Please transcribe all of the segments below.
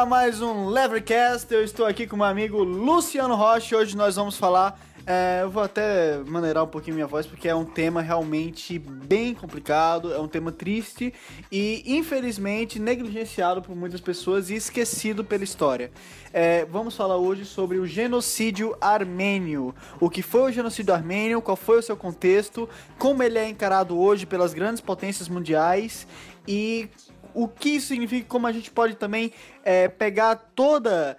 A mais um Levercast. Eu estou aqui com meu amigo Luciano Rocha. Hoje nós vamos falar. é, eu vou até maneirar um pouquinho minha voz porque é um tema realmente bem complicado, é um tema triste e infelizmente negligenciado por muitas pessoas e esquecido pela história. É, vamos falar hoje sobre o genocídio armênio. O que foi o genocídio armênio, qual foi o seu contexto, como ele é encarado hoje pelas grandes potências mundiais e o que isso significa, como a gente pode também é, pegar toda,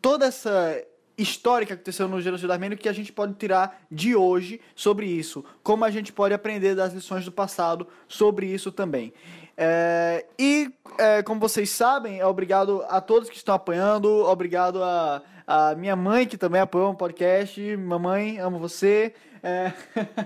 toda essa história que aconteceu no genocídio armênio que a gente pode tirar de hoje sobre isso, como a gente pode aprender das lições do passado sobre isso também. É, e, é, como vocês sabem, é obrigado a todos que estão apoiando, obrigado a, a minha mãe que também apoiou o podcast. Mamãe, amo você. É,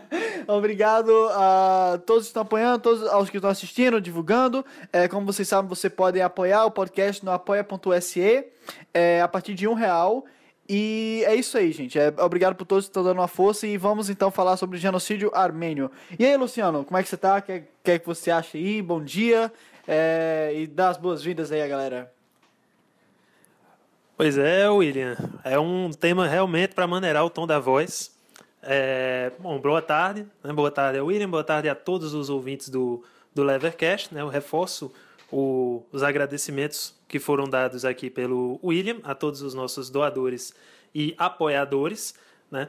obrigado a todos que estão apoiando, todos aos que estão assistindo, divulgando. É, como vocês sabem, você pode apoiar o podcast no apoia.se é, a partir de um real. E é isso aí, gente. É, obrigado por todos que estão dando uma força e vamos então falar sobre o genocídio armênio. E aí, Luciano, como é que você tá? O que, que, é que você acha aí? Bom dia. É, e dá as boas-vindas aí, a galera. Pois é, William. É um tema realmente para maneirar o tom da voz. É, bom, boa tarde. Né? Boa tarde a William, boa tarde a todos os ouvintes do, do Levercast. Né? Eu reforço o, os agradecimentos que foram dados aqui pelo William, a todos os nossos doadores e apoiadores. Né?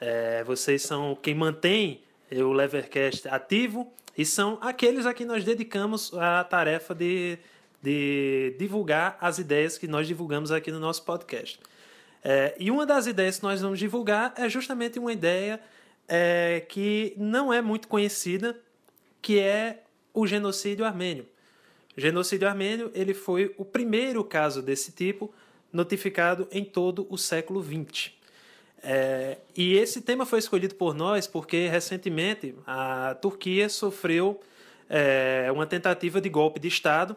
É, vocês são quem mantém o Levercast ativo e são aqueles a quem nós dedicamos a tarefa de, de divulgar as ideias que nós divulgamos aqui no nosso podcast. É, e uma das ideias que nós vamos divulgar é justamente uma ideia é, que não é muito conhecida, que é o genocídio armênio. O genocídio armênio ele foi o primeiro caso desse tipo notificado em todo o século XX. É, e esse tema foi escolhido por nós porque recentemente a Turquia sofreu é, uma tentativa de golpe de Estado.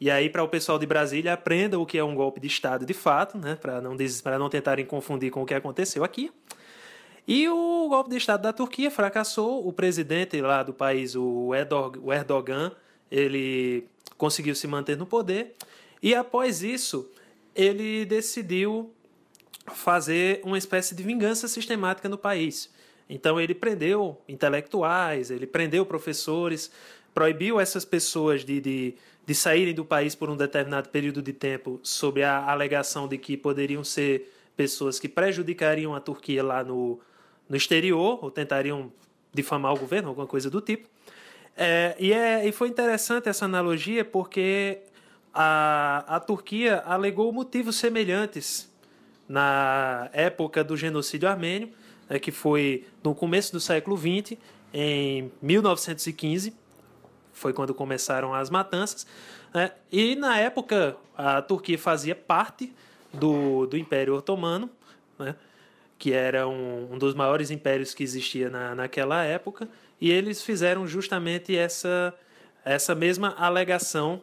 E aí, para o pessoal de Brasília, aprenda o que é um golpe de Estado de fato, né, para não, não tentarem confundir com o que aconteceu aqui. E o golpe de Estado da Turquia fracassou. O presidente lá do país, o Erdogan, ele conseguiu se manter no poder. E após isso, ele decidiu fazer uma espécie de vingança sistemática no país. Então ele prendeu intelectuais, ele prendeu professores, proibiu essas pessoas de, de, de saírem do país por um determinado período de tempo sob a alegação de que poderiam ser pessoas que prejudicariam a Turquia lá no, no exterior ou tentariam difamar o governo, alguma coisa do tipo. É, e, é, e foi interessante essa analogia porque a, a Turquia alegou motivos semelhantes na época do genocídio armênio, né, que foi no começo do século XX, em 1915, foi quando começaram as matanças. Né, e na época a Turquia fazia parte do, do Império Otomano, né, que era um, um, dos maiores impérios que existia na, naquela época, e eles fizeram justamente essa, essa mesma alegação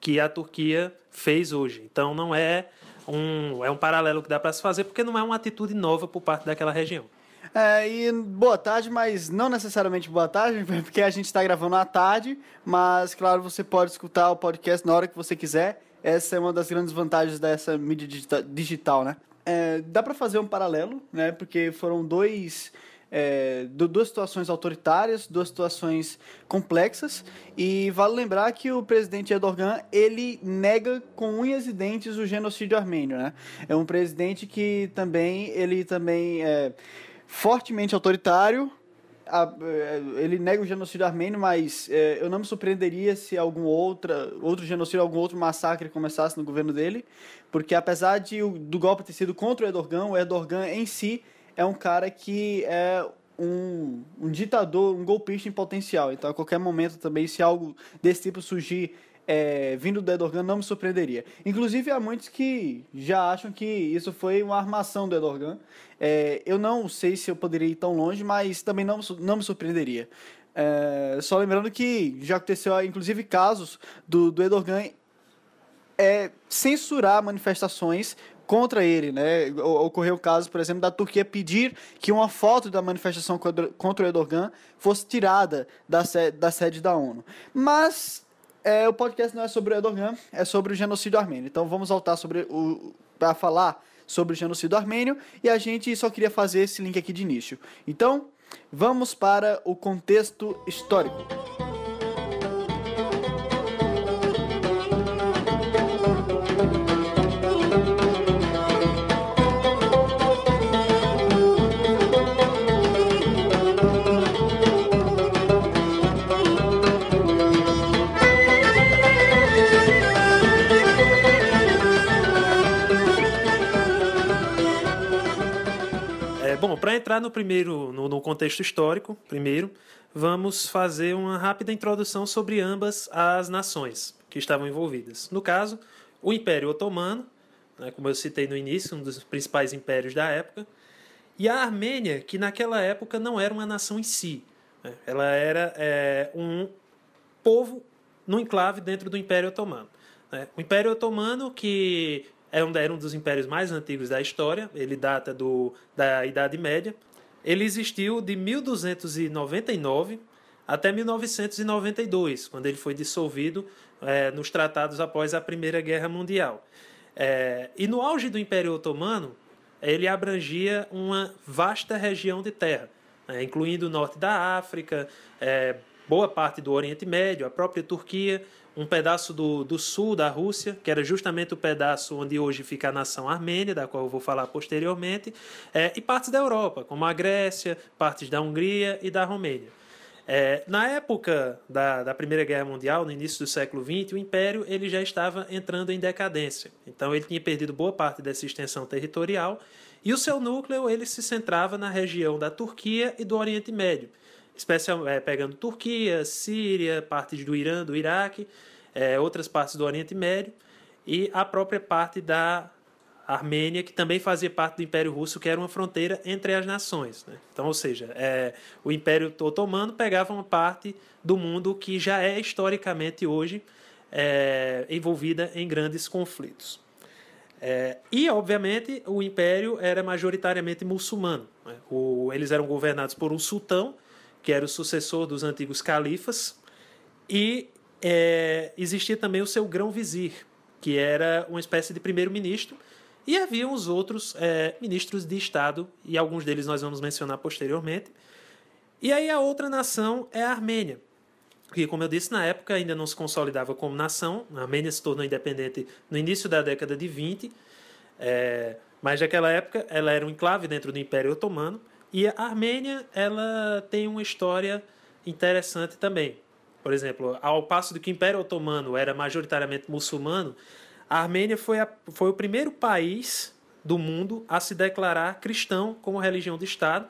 que a Turquia fez hoje. Então não é um, é um paralelo que dá para se fazer, porque não é uma atitude nova por parte daquela região. É, e boa tarde, mas não necessariamente boa tarde, porque a gente está gravando à tarde, mas claro, você pode escutar o podcast na hora que você quiser. Essa é uma das grandes vantagens dessa mídia digital, né? É, dá para fazer um paralelo, né? Porque foram dois é, duas situações autoritárias, duas situações complexas. E vale lembrar que o presidente Erdogan ele nega com unhas e dentes o genocídio armênio, né? É um presidente que também ele também é fortemente autoritário. É, ele nega o genocídio armênio, mas é, eu não me surpreenderia se algum outra, outro genocídio, algum outro massacre começasse no governo dele, porque apesar de, do golpe ter sido contra o Erdogan, o Erdogan em si é um cara que é um, um ditador, um golpista em potencial. Então, a qualquer momento também, se algo desse tipo surgir é, vindo do Erdogan, não me surpreenderia. Inclusive, há muitos que já acham que isso foi uma armação do Erdogan. É, eu não sei se eu poderia ir tão longe, mas também não, não me surpreenderia. É, só lembrando que já aconteceu, inclusive, casos do, do Erdogan é, censurar manifestações contra ele, né? Ocorreu o caso, por exemplo, da Turquia pedir que uma foto da manifestação contra o Erdogan fosse tirada da sede da, sede da ONU. Mas é, o podcast não é sobre o Erdogan, é sobre o genocídio armênio. Então vamos voltar sobre o para falar sobre o genocídio armênio e a gente só queria fazer esse link aqui de início. Então, vamos para o contexto histórico. Para entrar no primeiro, no, no, contexto histórico, primeiro, vamos fazer uma rápida introdução sobre ambas as nações que estavam envolvidas. No caso, o Império Otomano, né, como eu citei no início, um dos principais impérios da época, e a Armênia, que naquela época não era uma nação em si, né, ela era é, um povo no enclave dentro do Império Otomano. Né. O Império Otomano que é um, era um dos impérios mais antigos da história, ele data do, da Idade Média. Ele existiu de 1299 até 1992, quando ele foi dissolvido é, nos tratados após a Primeira Guerra Mundial. É, e no auge do Império Otomano, ele abrangia uma vasta região de terra, né, incluindo o norte da África, é, boa parte do Oriente Médio, a própria Turquia, um pedaço do, do sul da Rússia, que era justamente o pedaço onde hoje fica a nação armênia, da qual eu vou falar posteriormente, é, e partes da Europa, como a Grécia, partes da Hungria e da Romênia. É, na época da, da Primeira Guerra Mundial, no início do século XX, o Império ele já estava entrando em decadência. Então ele tinha perdido boa parte dessa extensão territorial e o seu núcleo ele se centrava na região da Turquia e do Oriente Médio, especial, é, pegando Turquia, Síria, partes do Irã, do Iraque, é, outras partes do Oriente Médio e a própria parte da Armênia, que também fazia parte do Império Russo, que era uma fronteira entre as nações. Né? Então, ou seja, é, o Império Otomano pegava uma parte do mundo que já é historicamente hoje é, envolvida em grandes conflitos. É, e, obviamente, o Império era majoritariamente muçulmano. Né? O, eles eram governados por um sultão, que era o sucessor dos antigos califas, e é, existia também o seu grão-vizir, que era uma espécie de primeiro-ministro, e havia os outros é, ministros de Estado, e alguns deles nós vamos mencionar posteriormente. E aí a outra nação é a Armênia, que, como eu disse, na época ainda não se consolidava como nação. A Armênia se tornou independente no início da década de 20, é, mas naquela época ela era um enclave dentro do Império Otomano. E a Armênia, ela tem uma história interessante também. Por exemplo, ao passo de que o Império Otomano era majoritariamente muçulmano, a Armênia foi, a, foi o primeiro país do mundo a se declarar cristão como religião de Estado.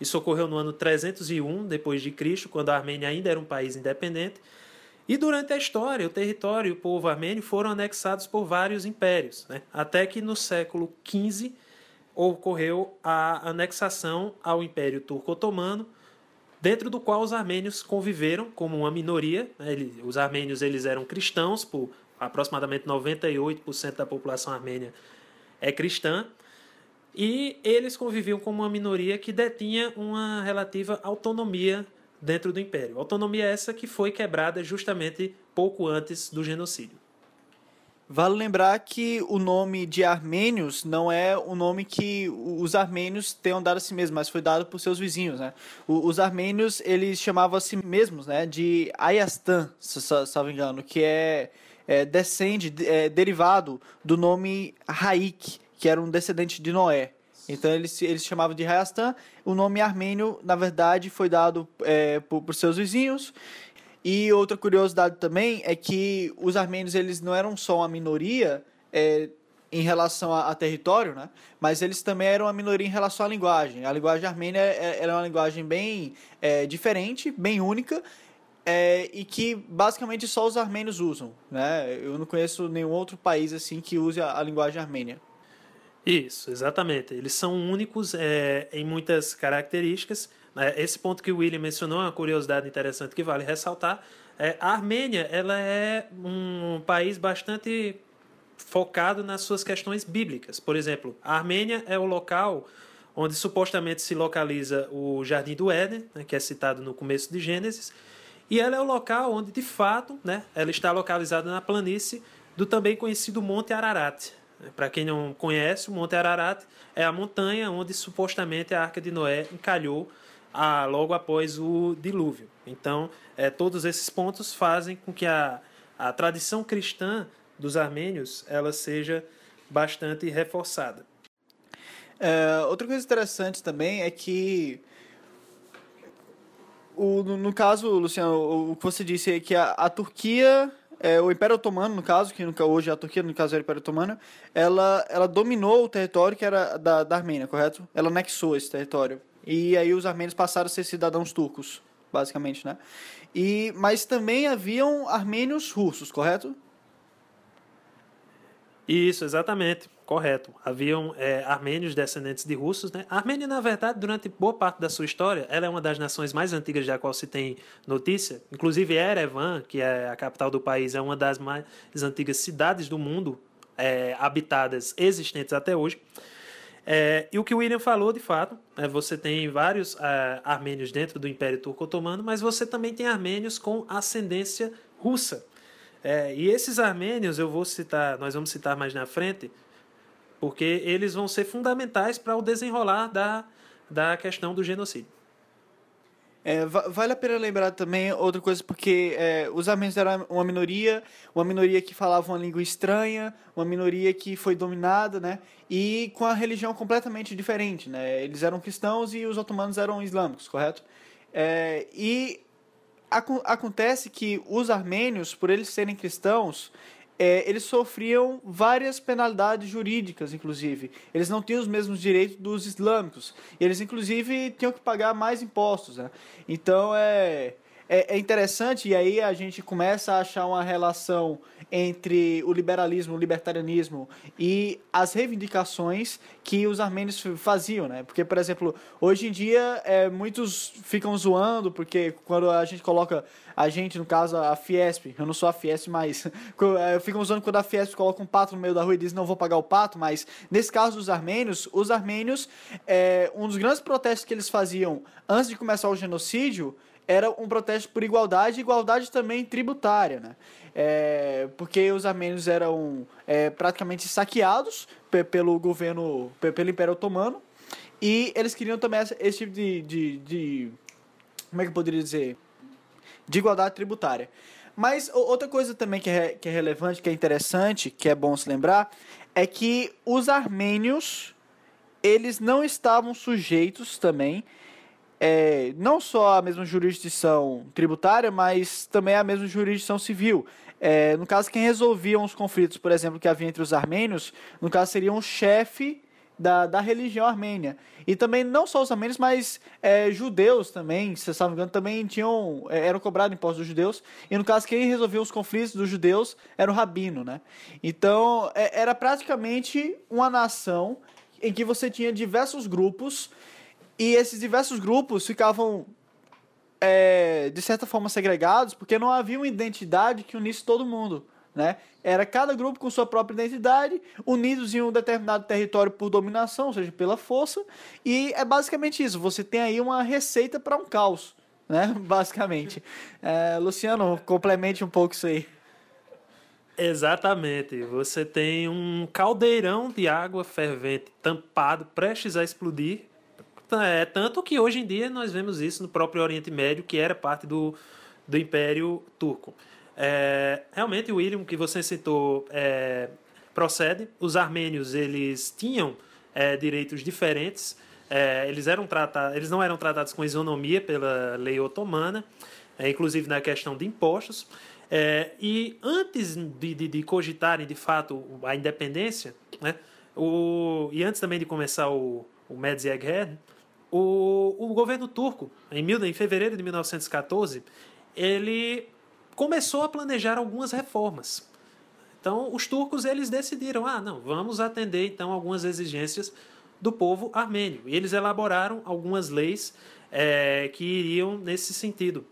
Isso ocorreu no ano 301 depois de Cristo, quando a Armênia ainda era um país independente. E durante a história, o território e o povo armênio foram anexados por vários impérios, né? até que no século XV ocorreu a anexação ao Império Turco-Otomano, dentro do qual os armênios conviveram como uma minoria. Né? os armênios eles eram cristãos, por aproximadamente 98% da população armênia é cristã, e eles conviviam como uma minoria que detinha uma relativa autonomia dentro do império. Autonomia essa que foi quebrada justamente pouco antes do genocídio. Vale lembrar que o nome de armênios não é o nome que os armênios tenham dado a si mesmos, mas foi dado por seus vizinhos, né? Os armênios, eles chamavam a si mesmos, né, de Ayastan, se, não me engano, que é, é descende, é, derivado do nome Raik, que era um descendente de Noé. Então eles, eles chamavam de Hayastan. O nome armênio, na verdade, foi dado é, por, por seus vizinhos e outra curiosidade também é que os armênios eles não eram só uma minoria é, em relação a, a, território, né? mas eles também eram uma minoria em relação à linguagem. A linguagem armênia é, era uma linguagem bem é, diferente, bem única, é, e que basicamente só os armênios usam. Né? Eu não conheço nenhum outro país assim que use a, a linguagem armênia. Isso, exatamente. Eles são únicos é, em muitas características? Esse ponto que o William mencionou é uma curiosidade interessante que vale ressaltar. É, a Armênia ela é um país bastante focado nas suas questões bíblicas. Por exemplo, a Armênia é o local onde supostamente se localiza o Jardim do Éden, né, que é citado no começo de Gênesis, E ela é o local onde, de fato, né, ela está localizada na planície do também conhecido Monte Ararat. Para quem não conhece, o Monte Ararat é a montanha onde supostamente a Arca de Noé encalhou a, logo após o dilúvio. Então, é, todos esses pontos fazem com que a, a tradição cristã dos armênios ela seja bastante reforçada. É, outra coisa interessante também é que o, no, no caso, Luciano, o, que você disse é que a, a Turquia, é, o Império Otomano, no caso, que hoje a Turquia, no caso é o Império Otomano, ela, ela dominou o território que era da, da Armênia, correto? Ela anexou esse território. E aí os armênios passaram a ser cidadãos turcos, basicamente, né? E, mas também haviam armênios russos, correto? Isso, exatamente, correto. Haviam é, armênios descendentes de russos. Né? A Armênia, na verdade, durante boa parte da sua história, ela é uma das nações mais antigas da qual se tem notícia. Inclusive, Erevan, que é a capital do país, é uma das mais antigas cidades do mundo é, habitadas existentes até hoje. É, e o que o William falou, de fato, é, você tem vários é, armênios dentro do Império Turco-Otomano, mas você também tem armênios com ascendência russa. É, e esses armênios, eu vou citar, nós vamos citar mais na frente, porque eles vão ser fundamentais para o desenrolar da, da questão do genocídio. É, vale a pena lembrar também outra coisa, porque é, os armênios eram uma minoria, uma minoria que falava uma língua estranha, uma minoria que foi dominada, né? E com a religião completamente diferente, né? Eles eram cristãos e os otomanos eram islâmicos, correto? É, e acontece que os armênios, por eles serem cristãos, é, eles sofriam várias penalidades jurídicas, inclusive. Eles não tinham os mesmos direitos dos islâmicos. Eles, inclusive, tinham que pagar mais impostos. Né? Então, é, é, é interessante, e aí a gente começa a achar uma relação entre o liberalismo, o libertarianismo e as reivindicações que os armênios faziam, né? Porque, por exemplo, hoje em dia é, muitos ficam zoando porque quando a gente coloca a gente, no caso a Fiesp, eu não sou a Fiesp, mas é, ficam usando quando a Fiesp coloca um pato no meio da rua e diz não vou pagar o pato, mas nesse caso dos armênios, os armênios, é, um dos grandes protestos que eles faziam antes de começar o genocídio era um protesto por igualdade, igualdade também tributária, né? É, porque os armênios eram é, praticamente saqueados pelo governo, pelo Império Otomano, e eles queriam também esse tipo de, de, de como é que eu poderia dizer, de igualdade tributária. Mas outra coisa também que é, que é relevante, que é interessante, que é bom se lembrar, é que os armênios eles não estavam sujeitos também é, não só a mesma jurisdição tributária, mas também a mesma jurisdição civil. É, no caso, quem resolvia os conflitos, por exemplo, que havia entre os armênios, no caso seria um chefe da, da religião armênia. E também não só os armênios, mas é, judeus também, se não me engano, também tinham, é, eram cobrados impostos dos judeus. E no caso, quem resolvia os conflitos dos judeus era o rabino, né? Então, é, era praticamente uma nação em que você tinha diversos grupos e esses diversos grupos ficavam, é, de certa forma, segregados, porque não havia uma identidade que unisse todo mundo. Né? Era cada grupo com sua própria identidade, unidos em um determinado território por dominação, ou seja, pela força. E é basicamente isso. Você tem aí uma receita para um caos, né? Basicamente. É, Luciano, complemente um pouco isso aí. Exatamente. Você tem um caldeirão de água fervente tampado, prestes a explodir, é, tanto que hoje em dia nós vemos isso no próprio Oriente Médio, que era parte do, do Império Turco. É, realmente, o William, que você citou, é, procede. Os armênios eles tinham é, direitos diferentes. É, eles, eram tratados, eles não eram tratados com isonomia pela lei otomana, é, inclusive na questão de impostos. É, e antes de, de, de, cogitarem de fato a independência, né, o, e antes também de começar o, o Medzieger, o, o governo turco, em, mil, em fevereiro de 1914, ele começou a planejar algumas reformas. Então, os turcos eles decidiram, ah, não, vamos atender então algumas exigências do povo armênio. E eles elaboraram algumas leis é, que iriam nesse sentido.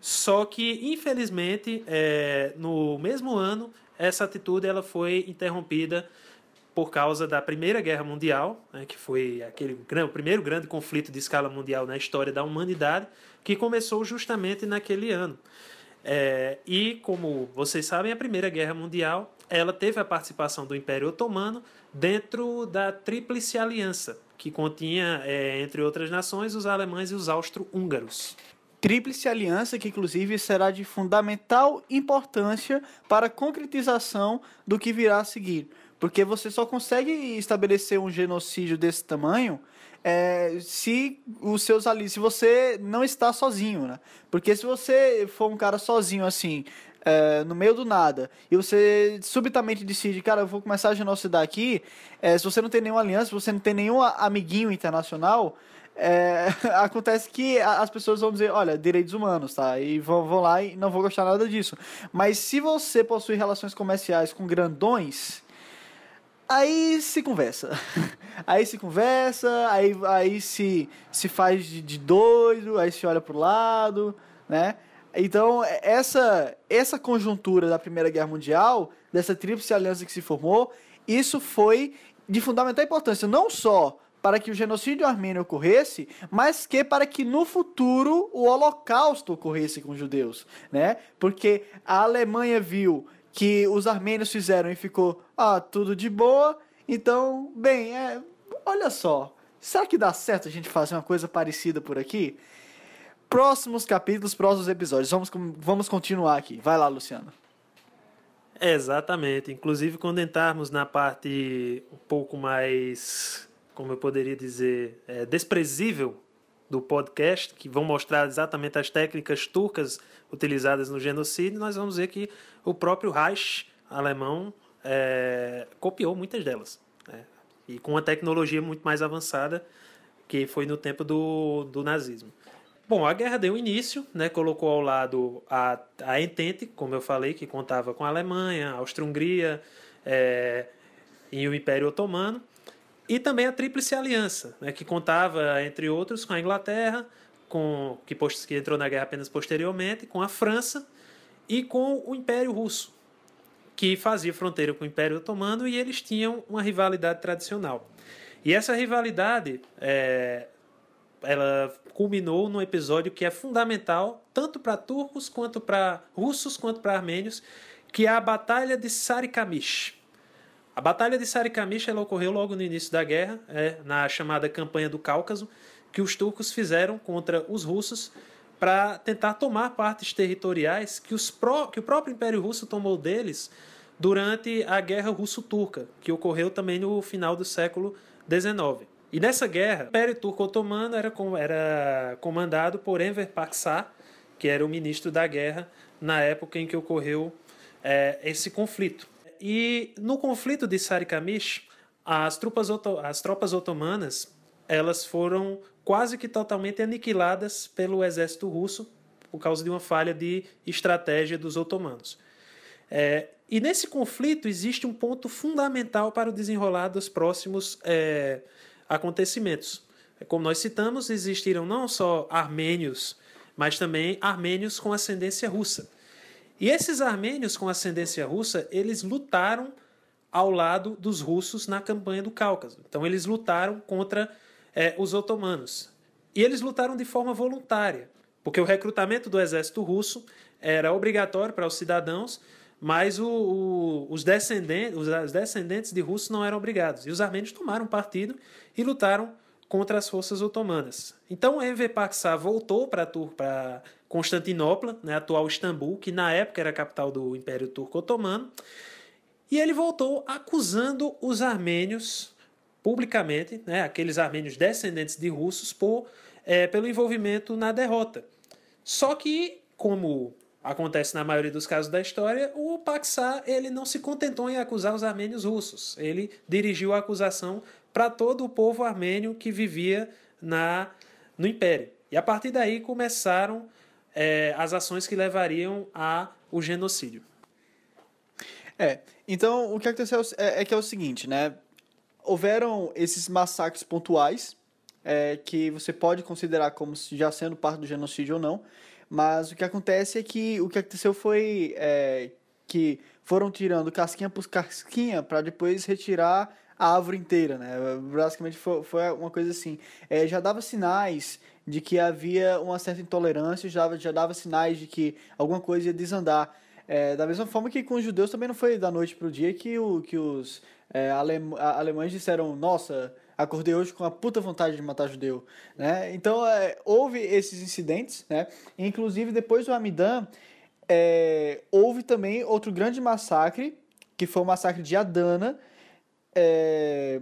Só que, infelizmente, é, no mesmo ano, essa atitude ela foi interrompida por causa da Primeira Guerra Mundial, né, que foi aquele o primeiro grande conflito de escala mundial na história da humanidade, que começou justamente naquele ano. É, e, como vocês sabem, a Primeira Guerra Mundial ela teve a participação do Império Otomano dentro da Tríplice Aliança, que continha, é, entre outras nações, os alemães e os austro-húngaros. Tríplice Aliança, que inclusive será de fundamental importância para a concretização do que virá a seguir. Porque você só consegue estabelecer um genocídio desse tamanho é, se os seus ali, se você não está sozinho, né? Porque se você for um cara sozinho assim, é, no meio do nada, e você subitamente decide, cara, eu vou começar a genocidar aqui, é, se você não tem nenhuma aliança, se você não tem nenhum amiguinho internacional, é, acontece que as pessoas vão dizer, olha, direitos humanos, tá? E vão, vão lá e não vou gostar nada disso. Mas se você possui relações comerciais com grandões, Aí se conversa. Aí se conversa, aí, aí se, se faz de, de doido, aí se olha pro lado, né? Então, essa, essa conjuntura da Primeira Guerra Mundial, dessa tríplice aliança que se formou, isso foi de fundamental importância, não só para que o genocídio armênio ocorresse, mas que para que no futuro o holocausto ocorresse com os judeus, né? Porque a Alemanha viu que os armênios fizeram e ficou, ah, tudo de boa. Então, bem, é, olha só, será que dá certo a gente fazer uma coisa parecida por aqui? Próximos capítulos, próximos episódios. Vamos, vamos continuar aqui. Vai lá, Luciano. Exatamente. Inclusive, quando entrarmos na parte um pouco mais, como eu poderia dizer, é, desprezível do podcast, que vão mostrar exatamente as técnicas turcas utilizadas no genocídio, nós vamos ver que o próprio Reich alemão é, copiou muitas delas. Né? E com uma tecnologia muito mais avançada que foi no tempo do, do nazismo. Bom, a guerra deu início, né, colocou ao lado a, a Entente, como eu falei, que contava com a Alemanha, a Áustria-Hungria é, e o Império Otomano, e também a Tríplice Aliança, né, que contava, entre outros, com a Inglaterra, com que, que entrou na guerra apenas posteriormente, com a França e com o Império Russo, que fazia fronteira com o Império Otomano e eles tinham uma rivalidade tradicional. E essa rivalidade é, ela culminou num episódio que é fundamental tanto para turcos quanto para russos quanto para armênios, que é a Batalha de Sarikamish. A Batalha de Sarikamish ela ocorreu logo no início da guerra, é, na chamada Campanha do Cáucaso, que os turcos fizeram contra os russos para tentar tomar partes territoriais que, os pró que o próprio Império Russo tomou deles durante a Guerra Russo-Turca, que ocorreu também no final do século XIX. E nessa guerra, o Império Turco-Otomano era, era comandado por Enver Paksar, que era o ministro da guerra na época em que ocorreu é, esse conflito. E no conflito de Sarikamish, as tropas, as tropas otomanas elas foram quase que totalmente aniquiladas pelo exército russo por causa de uma falha de estratégia dos otomanos. É, e nesse conflito existe um ponto fundamental para o desenrolar dos próximos é, acontecimentos. Como nós citamos, existiram não só armênios, mas também armênios com ascendência russa. E esses armênios com ascendência russa, eles lutaram ao lado dos russos na campanha do Cáucaso. Então eles lutaram contra é, os otomanos. E eles lutaram de forma voluntária, porque o recrutamento do exército russo era obrigatório para os cidadãos, mas o, o, os, descendentes, os descendentes de russos não eram obrigados. E os armênios tomaram partido e lutaram contra as forças otomanas. Então Enver Paksar voltou para Constantinopla, né, atual Istambul, que na época era a capital do Império Turco Otomano, e ele voltou acusando os armênios publicamente né, aqueles armênios descendentes de russos por, é, pelo envolvimento na derrota. Só que, como acontece na maioria dos casos da história, o Paksá ele não se contentou em acusar os armênios russos. Ele dirigiu a acusação para todo o povo armênio que vivia na, no Império. E a partir daí começaram é, as ações que levariam ao genocídio. É, então o que aconteceu é, é que é o seguinte, né? Houveram esses massacres pontuais, é, que você pode considerar como já sendo parte do genocídio ou não, mas o que acontece é que o que aconteceu foi é, que foram tirando casquinha por casquinha para depois retirar a árvore inteira, né? Basicamente foi, foi uma coisa assim. É, já dava sinais de que havia uma certa intolerância, já, já dava sinais de que alguma coisa ia desandar. É, da mesma forma que com os judeus também não foi da noite para o dia que, o, que os é, alem, alemães disseram: Nossa, acordei hoje com a puta vontade de matar judeu. Né? Então é, houve esses incidentes, né? inclusive depois do Amidan, é, houve também outro grande massacre, que foi o massacre de Adana, é,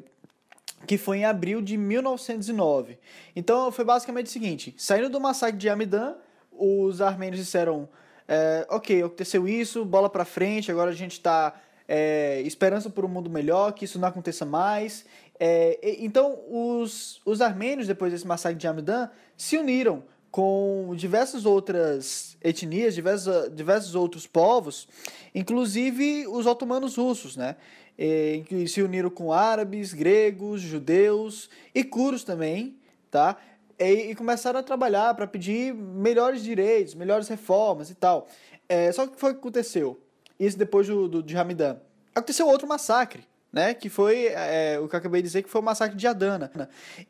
que foi em abril de 1909. Então foi basicamente o seguinte: saindo do massacre de Amidan, os armênios disseram: é, ok, aconteceu isso, bola para frente, agora a gente está é, esperança por um mundo melhor, que isso não aconteça mais. É, então os, os armênios, depois desse massacre de Amidan, se uniram com diversas outras etnias, diversos, diversos outros povos, inclusive os otomanos russos, né? E, que se uniram com árabes, gregos, judeus e curos também, tá? E, e começaram a trabalhar para pedir melhores direitos, melhores reformas e tal. É, só que o foi que aconteceu? Isso depois do, do, de Hamidan. Aconteceu outro massacre, né? Que foi é, o que eu acabei de dizer, que foi o massacre de Adana.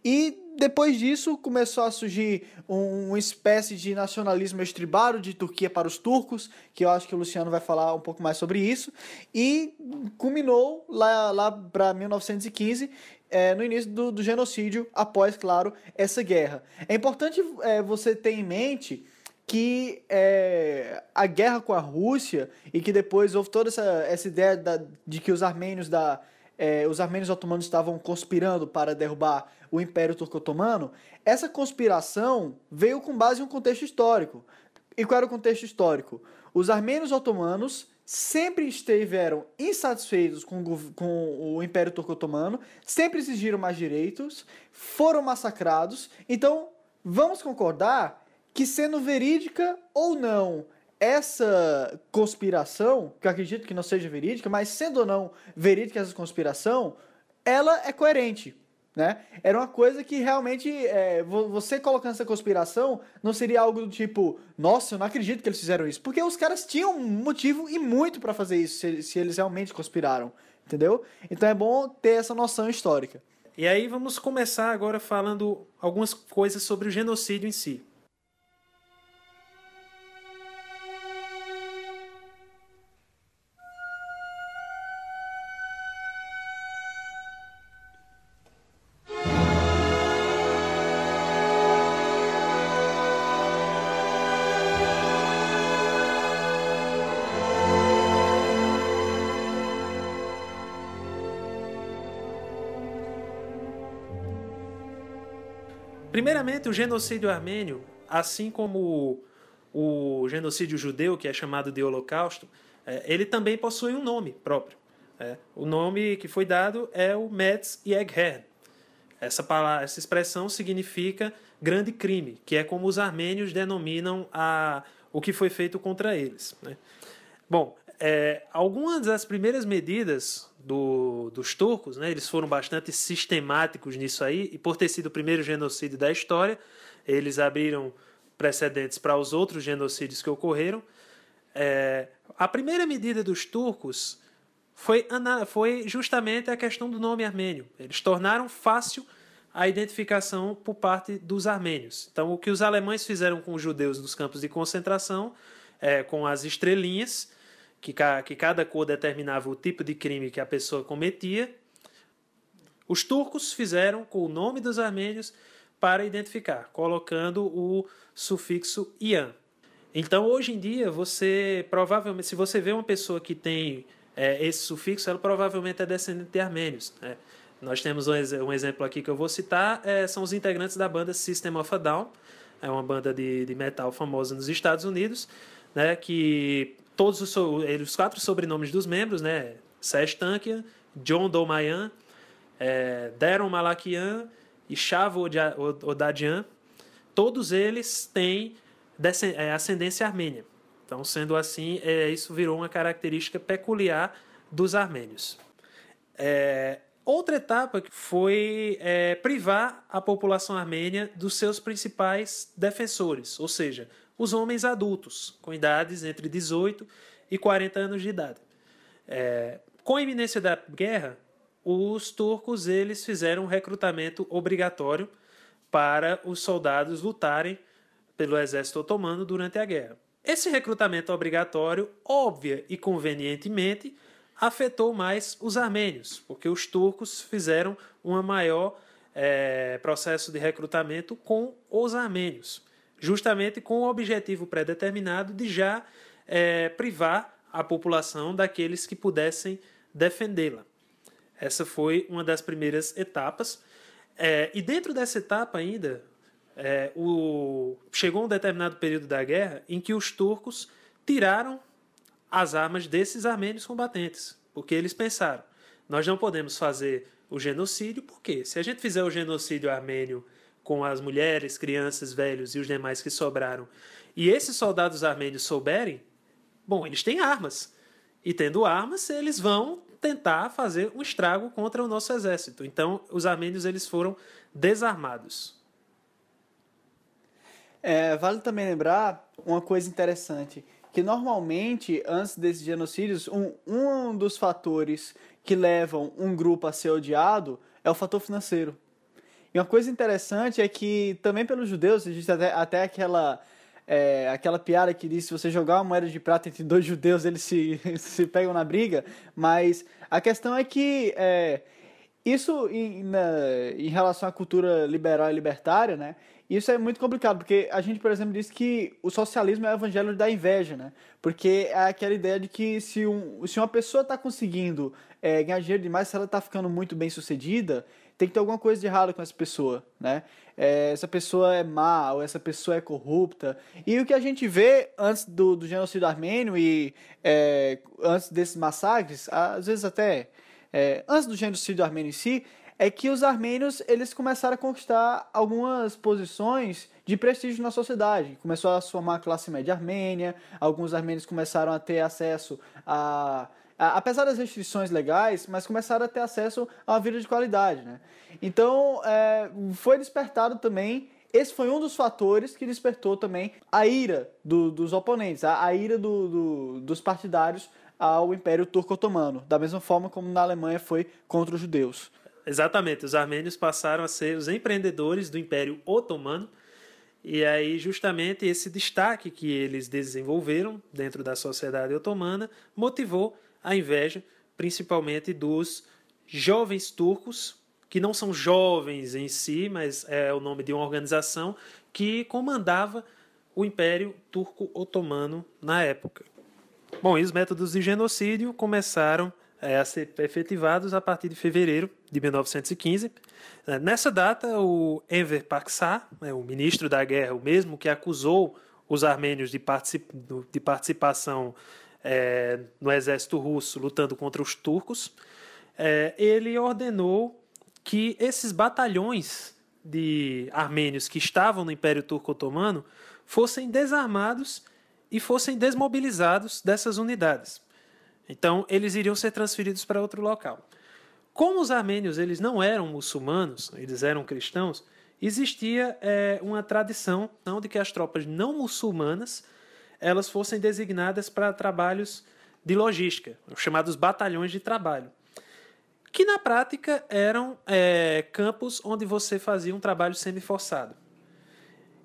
E depois disso começou a surgir um, uma espécie de nacionalismo estribado de Turquia para os turcos, que eu acho que o Luciano vai falar um pouco mais sobre isso, e culminou lá, lá para 1915 é, no início do, do, genocídio, após, claro, essa guerra. É importante é, você ter em mente que é, a guerra com a Rússia e que depois houve toda essa, essa ideia da, de que os armênios da é, os armênios otomanos estavam conspirando para derrubar o Império Turco-Otomano, essa conspiração veio com base em um contexto histórico. E qual era o contexto histórico? Os armênios otomanos sempre estiveram insatisfeitos com, com o Império Turco-Otomano, sempre exigiram mais direitos, foram massacrados. Então, vamos concordar que, sendo verídica ou não essa conspiração, que eu acredito que não seja verídica, mas sendo ou não verídica essa conspiração, ela é coerente. Né? Era uma coisa que realmente é, você colocando essa conspiração não seria algo do tipo, nossa, eu não acredito que eles fizeram isso, porque os caras tinham motivo e muito para fazer isso se, se eles realmente conspiraram, entendeu? Então é bom ter essa noção histórica. E aí vamos começar agora falando algumas coisas sobre o genocídio em si. O genocídio armênio, assim como o, o genocídio judeu, que é chamado de Holocausto, é, ele também possui um nome próprio. É, o nome que foi dado é o Metz Yeghern. Essa, palavra, essa expressão significa grande crime, que é como os armênios denominam a, o que foi feito contra eles. Né? Bom, é, algumas das primeiras medidas do, dos turcos, né, eles foram bastante sistemáticos nisso aí, e por ter sido o primeiro genocídio da história, eles abriram precedentes para os outros genocídios que ocorreram. É, a primeira medida dos turcos foi, foi justamente a questão do nome armênio. Eles tornaram fácil a identificação por parte dos armênios. Então, o que os alemães fizeram com os judeus nos campos de concentração, é, com as estrelinhas, que, que cada cor determinava o tipo de crime que a pessoa cometia. Os turcos fizeram com o nome dos armênios para identificar, colocando o sufixo ian. Então, hoje em dia, você provavelmente, se você vê uma pessoa que tem é, esse sufixo, ela provavelmente é descendente de armênios. Né? Nós temos um, um, exemplo aqui que eu vou citar, é, são os integrantes da banda System of a Down, é uma banda de, de metal famosa nos Estados Unidos, né, que todos os, os quatro sobrenomes dos membros, né? Sesh Tankian, John Domayan, é, Malakian e Shavo Odadian, todos eles têm é, ascendência armênia. Então, sendo assim, é, isso virou uma característica peculiar dos armênios. É, outra etapa foi é, privar a população armênia dos seus principais defensores, ou seja, os homens adultos, com idades entre 18 e 40 anos de idade. É, com a iminência da guerra, os turcos eles fizeram um recrutamento obrigatório para os soldados lutarem pelo exército otomano durante a guerra. Esse recrutamento obrigatório, óbvia e convenientemente, afetou mais os armênios, porque os turcos fizeram um maior é, processo de recrutamento com os armênios, justamente com o objetivo pré-determinado de já é, privar a população daqueles que pudessem defendê-la. Essa foi uma das primeiras etapas. É, e dentro dessa etapa ainda, é, o, chegou um determinado período da guerra em que os turcos tiraram as armas desses armênios combatentes, porque eles pensaram: nós não podemos fazer o genocídio, porque se a gente fizer o genocídio armênio com as mulheres, crianças, velhos e os demais que sobraram, e esses soldados armênios souberem, bom, eles têm armas. E tendo armas, eles vão tentar fazer um estrago contra o nosso exército. Então, os armênios eles foram desarmados. É, vale também lembrar uma coisa interessante, que normalmente, antes desses genocídios, um, um dos fatores que levam um grupo a ser odiado é o fator financeiro. E uma coisa interessante é que também pelos judeus, existe até, até aquela, é, aquela piada que diz se você jogar uma moeda de prata entre dois judeus, eles se, se pegam na briga, mas a questão é que é, isso em, em relação à cultura liberal e libertária, né, isso é muito complicado, porque a gente, por exemplo, diz que o socialismo é o evangelho da inveja, né? Porque é aquela ideia de que se, um, se uma pessoa está conseguindo é, ganhar dinheiro demais, se ela está ficando muito bem sucedida, tem que ter alguma coisa de errado com essa pessoa, né? É, essa pessoa é má, ou essa pessoa é corrupta. E o que a gente vê antes do, do genocídio armênio e é, antes desses massacres, às vezes até é, antes do genocídio armênio em si, é que os armênios eles começaram a conquistar algumas posições de prestígio na sociedade. Começou a formar a classe média armênia, alguns armênios começaram a ter acesso a, apesar das restrições legais, mas começaram a ter acesso a uma vida de qualidade. Né? Então, é, foi despertado também esse foi um dos fatores que despertou também a ira do, dos oponentes, a, a ira do, do, dos partidários ao Império Turco-Otomano, da mesma forma como na Alemanha foi contra os judeus. Exatamente, os armênios passaram a ser os empreendedores do Império Otomano, e aí justamente esse destaque que eles desenvolveram dentro da sociedade otomana motivou a inveja, principalmente dos jovens turcos, que não são jovens em si, mas é o nome de uma organização que comandava o Império Turco-Otomano na época. Bom, e os métodos de genocídio começaram é, a ser efetivados a partir de fevereiro de 1915. É, nessa data, o Enver Paksar, né, o ministro da guerra, o mesmo que acusou os armênios de, particip de participação é, no exército russo lutando contra os turcos, é, ele ordenou que esses batalhões de armênios que estavam no Império Turco-Otomano fossem desarmados e fossem desmobilizados dessas unidades. Então, eles iriam ser transferidos para outro local. Como os armênios eles não eram muçulmanos, eles eram cristãos, existia é, uma tradição de que as tropas não muçulmanas elas fossem designadas para trabalhos de logística, os chamados batalhões de trabalho, que na prática eram é, campos onde você fazia um trabalho semi-forçado.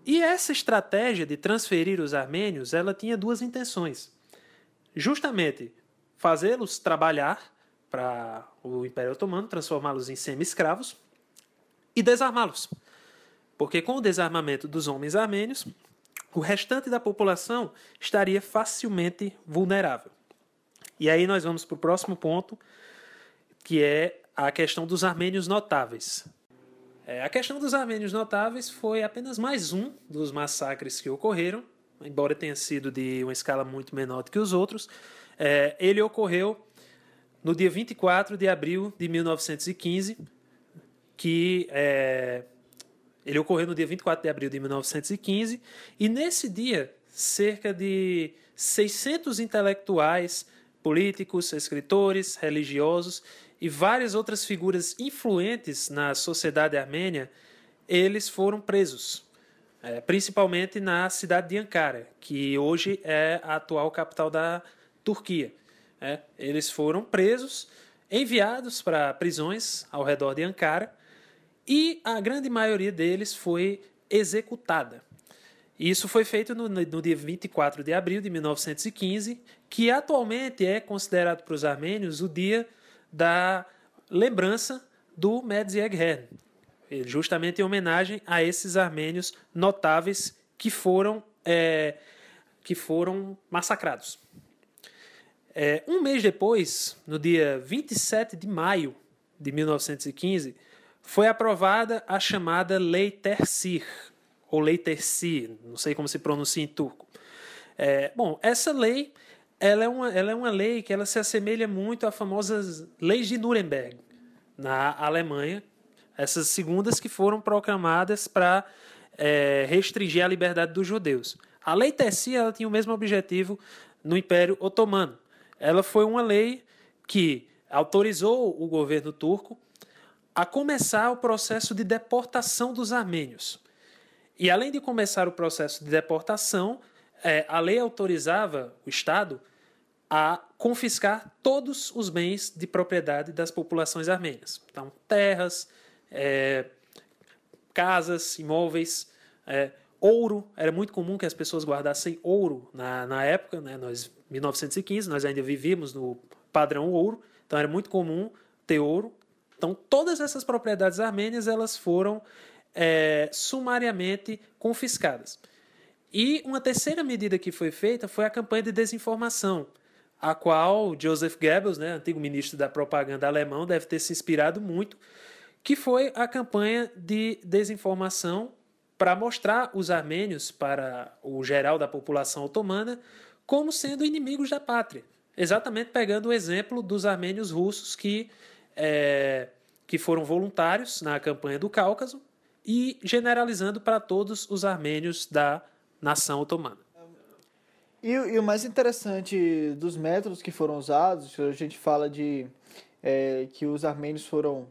E essa estratégia de transferir os armênios, ela tinha duas intenções. Justamente fazê-los trabalhar para o Império Otomano, transformá-los em semi-escravos e desarmá-los. Porque com o desarmamento dos homens armênios, o restante da população estaria facilmente vulnerável. E aí nós vamos para o próximo ponto, que é a questão dos armênios notáveis. É, a questão dos armênios notáveis foi apenas mais um dos massacres que ocorreram, embora tenha sido de uma escala muito menor do que os outros, é, ele ocorreu no dia 24 de abril de 1915, que é, ele ocorreu no dia 24 de abril de 1915, e nesse dia, cerca de 600 intelectuais, políticos, escritores, religiosos e várias outras figuras influentes na sociedade armênia, eles foram presos, é, principalmente na cidade de Ankara, que hoje é a atual capital da Turquia. É, eles foram presos enviados para prisões ao redor de Ankara e a grande maioria deles foi executada. Isso foi feito no, no, dia 24 de abril de 1915, que atualmente é considerado para os armênios o dia da lembrança do Medzieg Her, justamente em homenagem a esses armênios notáveis que foram, é, que foram massacrados. É, um mês depois, no dia 27 de maio de 1915, foi aprovada a chamada Lei Tersir, ou Lei Tersi, não sei como se pronuncia em turco. É, bom, essa lei ela é, uma, ela é uma lei que ela se assemelha muito às famosas leis de Nuremberg, na Alemanha, essas segundas que foram proclamadas para é, restringir a liberdade dos judeus. A lei Tersi ela tinha o mesmo objetivo no Império Otomano. Ela foi uma lei que autorizou o governo turco a começar o processo de deportação dos armênios. E além de começar o processo de deportação, é, a lei autorizava o Estado a confiscar todos os bens de propriedade das populações armênias. Então, terras, é, casas, imóveis, é, ouro. Era muito comum que as pessoas guardassem ouro na, na época, né? nós, 1915, nós ainda vivíamos no padrão ouro, então era muito comum ter ouro. Então, todas essas propriedades armênias elas foram é, sumariamente confiscadas. E uma terceira medida que foi feita foi a campanha de desinformação, a qual Joseph Goebbels, né, antigo ministro da propaganda alemão, deve ter se inspirado muito, que foi a campanha de desinformação para mostrar os armênios para o geral da população otomana como sendo inimigos da pátria. Exatamente pegando o exemplo dos armênios russos que, é, que foram voluntários na campanha do Cáucaso e generalizando para todos os armênios da nação otomana. E, e, o mais interessante dos métodos que foram usados, a gente fala de é, que os armênios foram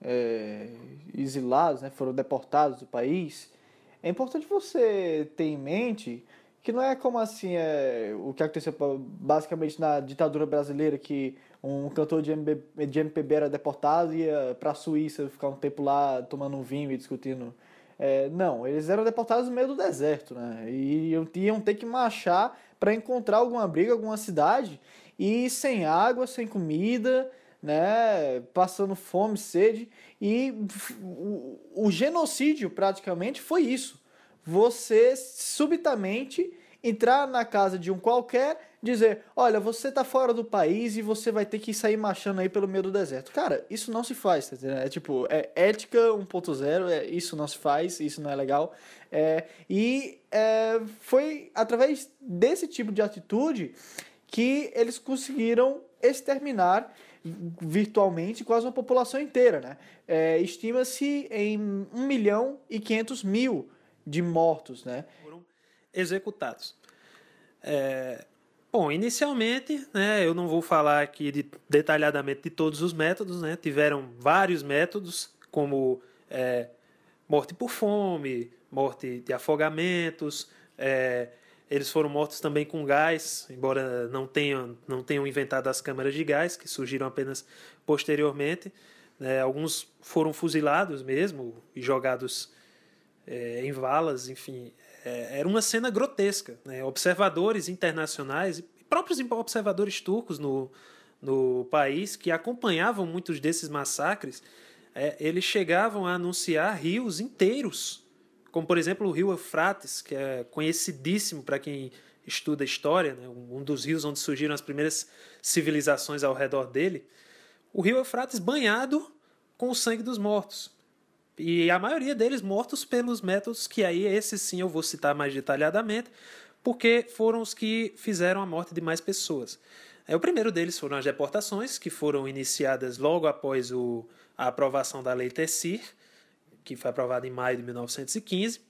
é, exilados, né, foram deportados do país, é importante você ter em mente que não é como assim é, o que aconteceu basicamente na ditadura brasileira, que um cantor de, MB, de MPB era deportado e ia para a Suíça ficar um tempo lá tomando um vinho e discutindo. É, não, eles eram deportados no meio do deserto, né? E iam ter que marchar para encontrar alguma briga, alguma cidade, e sem água, sem comida, né? Passando fome, sede. E o, o genocídio praticamente foi isso você subitamente entrar na casa de um qualquer, dizer, olha, você tá fora do país e você vai ter que sair marchando aí pelo meio do deserto. Cara, isso não se faz, tá entendendo? É tipo, é ética 1.0, é, isso não se faz, isso não é legal. É, e é, foi através desse tipo de atitude que eles conseguiram exterminar virtualmente quase uma população inteira, né? É, Estima-se em 1 milhão e 500 mil de mortos, né? Executados. É, bom, inicialmente, né, eu não vou falar aqui de, detalhadamente de todos os métodos, né? Tiveram vários métodos, como é, morte por fome, morte de afogamentos, é, eles foram mortos também com gás, embora não tenham, não tenham inventado as câmaras de gás, que surgiram apenas posteriormente. Né? Alguns foram fuzilados mesmo e jogados é, em valas, enfim. É, era uma cena grotesca. Né? Observadores internacionais, próprios observadores turcos no, no país, que acompanhavam muitos desses massacres, é, eles chegavam a anunciar rios inteiros, como por exemplo o rio Eufrates, que é conhecidíssimo para quem estuda história, né? um dos rios onde surgiram as primeiras civilizações ao redor dele. O rio Eufrates banhado com o sangue dos mortos. E a maioria deles mortos pelos métodos que aí, esses sim eu vou citar mais detalhadamente, porque foram os que fizeram a morte de mais pessoas. É, o primeiro deles foram as deportações, que foram iniciadas logo após o, a aprovação da Lei Tessir, que foi aprovada em maio de 1915.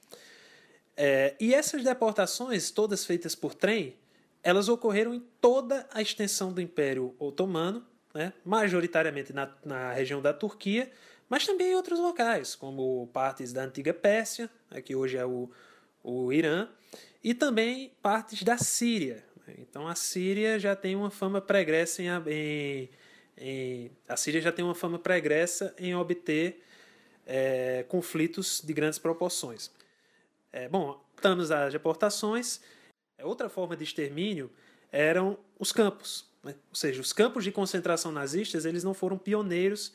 É, e essas deportações, todas feitas por trem, elas ocorreram em toda a extensão do Império Otomano, né, majoritariamente na, na região da Turquia, mas também em outros locais, como partes da antiga Pérsia, né, que hoje é o, o Irã, e também partes da Síria. Então a Síria já tem uma fama pregressa em, em, em, a Síria já tem uma fama pregressa em obter é, conflitos de grandes proporções. É, bom, estamos às deportações. É, outra forma de extermínio eram os campos. Né? Ou seja, os campos de concentração nazistas eles não foram pioneiros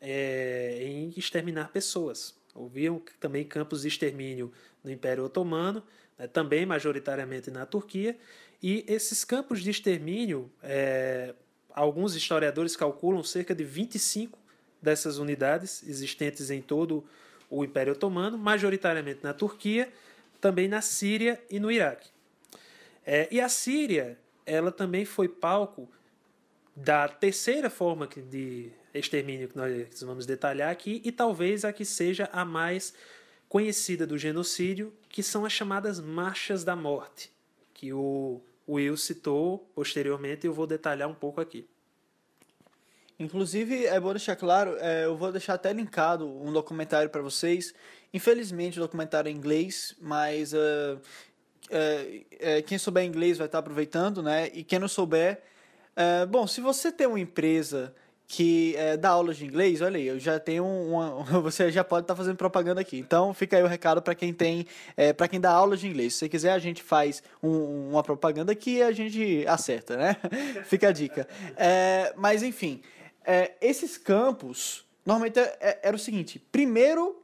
é, em exterminar pessoas. Haviam também campos de extermínio no Império Otomano, né, também majoritariamente na Turquia, e esses campos de extermínio, é, alguns historiadores calculam cerca de 25 dessas unidades existentes em todo o Império Otomano, majoritariamente na Turquia, também na Síria e no Iraque. É, e a Síria, ela também foi palco da terceira forma de extermínio que nós vamos detalhar aqui, e talvez a que seja a mais conhecida do genocídio, que são as chamadas Marchas da Morte, que o Will citou posteriormente e eu vou detalhar um pouco aqui. Inclusive, é bom deixar claro, é, eu vou deixar até linkado um documentário para vocês. Infelizmente, o documentário é em inglês, mas uh, quem souber inglês vai estar aproveitando, né? E quem não souber, uh, bom, se você tem uma empresa que é, dá aulas de inglês, olha aí, eu já tenho uma, você já pode estar tá fazendo propaganda aqui. Então fica aí o recado para quem tem, é, para quem dá aulas de inglês. Se você quiser, a gente faz um, uma propaganda aqui e a gente acerta, né? fica a dica. É, mas enfim, é, esses campos normalmente é, é, era o seguinte: primeiro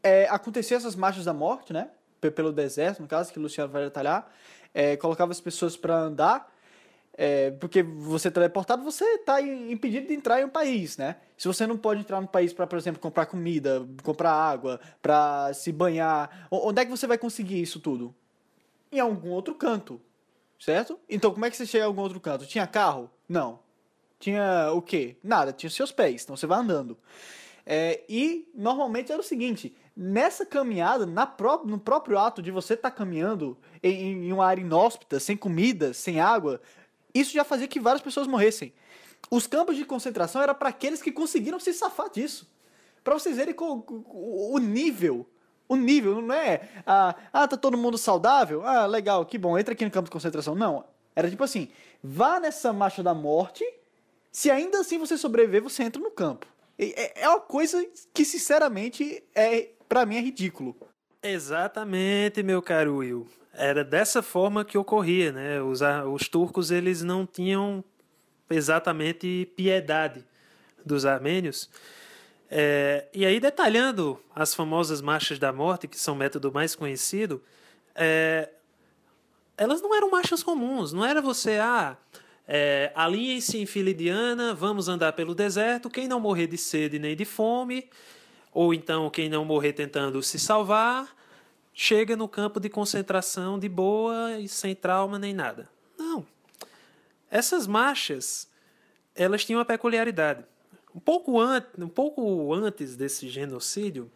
é, acontecia essas marchas da morte, né? Pelo deserto, no caso que o Luciano vai detalhar, colocava as pessoas para andar é, porque você é teleportado, você está impedido de entrar em um país, né? Se você não pode entrar no país para, por exemplo, comprar comida, comprar água, para se banhar, onde é que você vai conseguir isso tudo? Em algum outro canto, certo? Então, como é que você chega em algum outro canto? Tinha carro? Não. Tinha o quê? Nada, tinha seus pés, então você vai andando. É, e normalmente era o seguinte: nessa caminhada, na pró no próprio ato de você estar tá caminhando em, em uma área inóspita, sem comida, sem água, isso já fazia que várias pessoas morressem. Os campos de concentração era para aqueles que conseguiram se safar disso. Para vocês verem o, nível o nível, não é, ah, ah, tá todo mundo saudável? Ah, legal, que bom, entra aqui no campo de concentração. Não, era tipo assim, vá nessa marcha da morte, se ainda assim você sobreviver, você entra no campo. É, é uma coisa que, sinceramente, é para mim é ridículo. Exatamente, meu caro Will era dessa forma que ocorria, né? Os, os turcos eles não tinham exatamente piedade dos armênios. É, e aí, detalhando as famosas marchas da morte, que são o método mais conhecido, é, elas não eram marchas comuns, não era você, ah, é, alinhem-se em fila indiana, vamos andar pelo deserto, quem não morrer de sede nem de fome, ou então quem não morrer tentando se salvar, chega no campo de concentração de boa e sem trauma nem nada. Não. Essas marchas, elas tinham uma peculiaridade. Um pouco, antes, um pouco antes desse genocídio,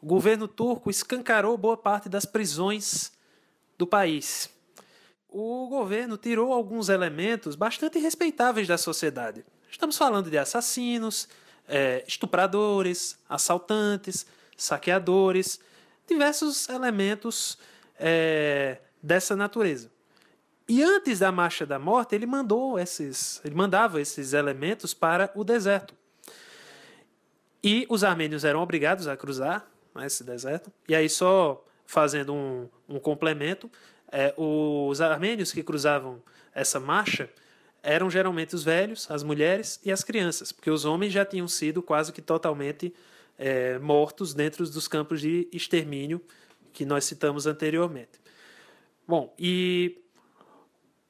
o governo turco escancarou boa parte das prisões do país. O governo tirou alguns elementos bastante respeitáveis da sociedade. Estamos falando de assassinos, é, estupradores, assaltantes, saqueadores diversos elementos é, dessa natureza. E antes da marcha da morte, ele mandou esses, ele mandava esses elementos para o deserto. E os armênios eram obrigados a cruzar né, esse deserto. E aí, só fazendo um, um complemento, é, os armênios que cruzavam essa marcha eram geralmente os velhos, as mulheres e as crianças, porque os homens já tinham sido quase que totalmente é, mortos dentro dos campos de extermínio que nós citamos anteriormente. Bom, e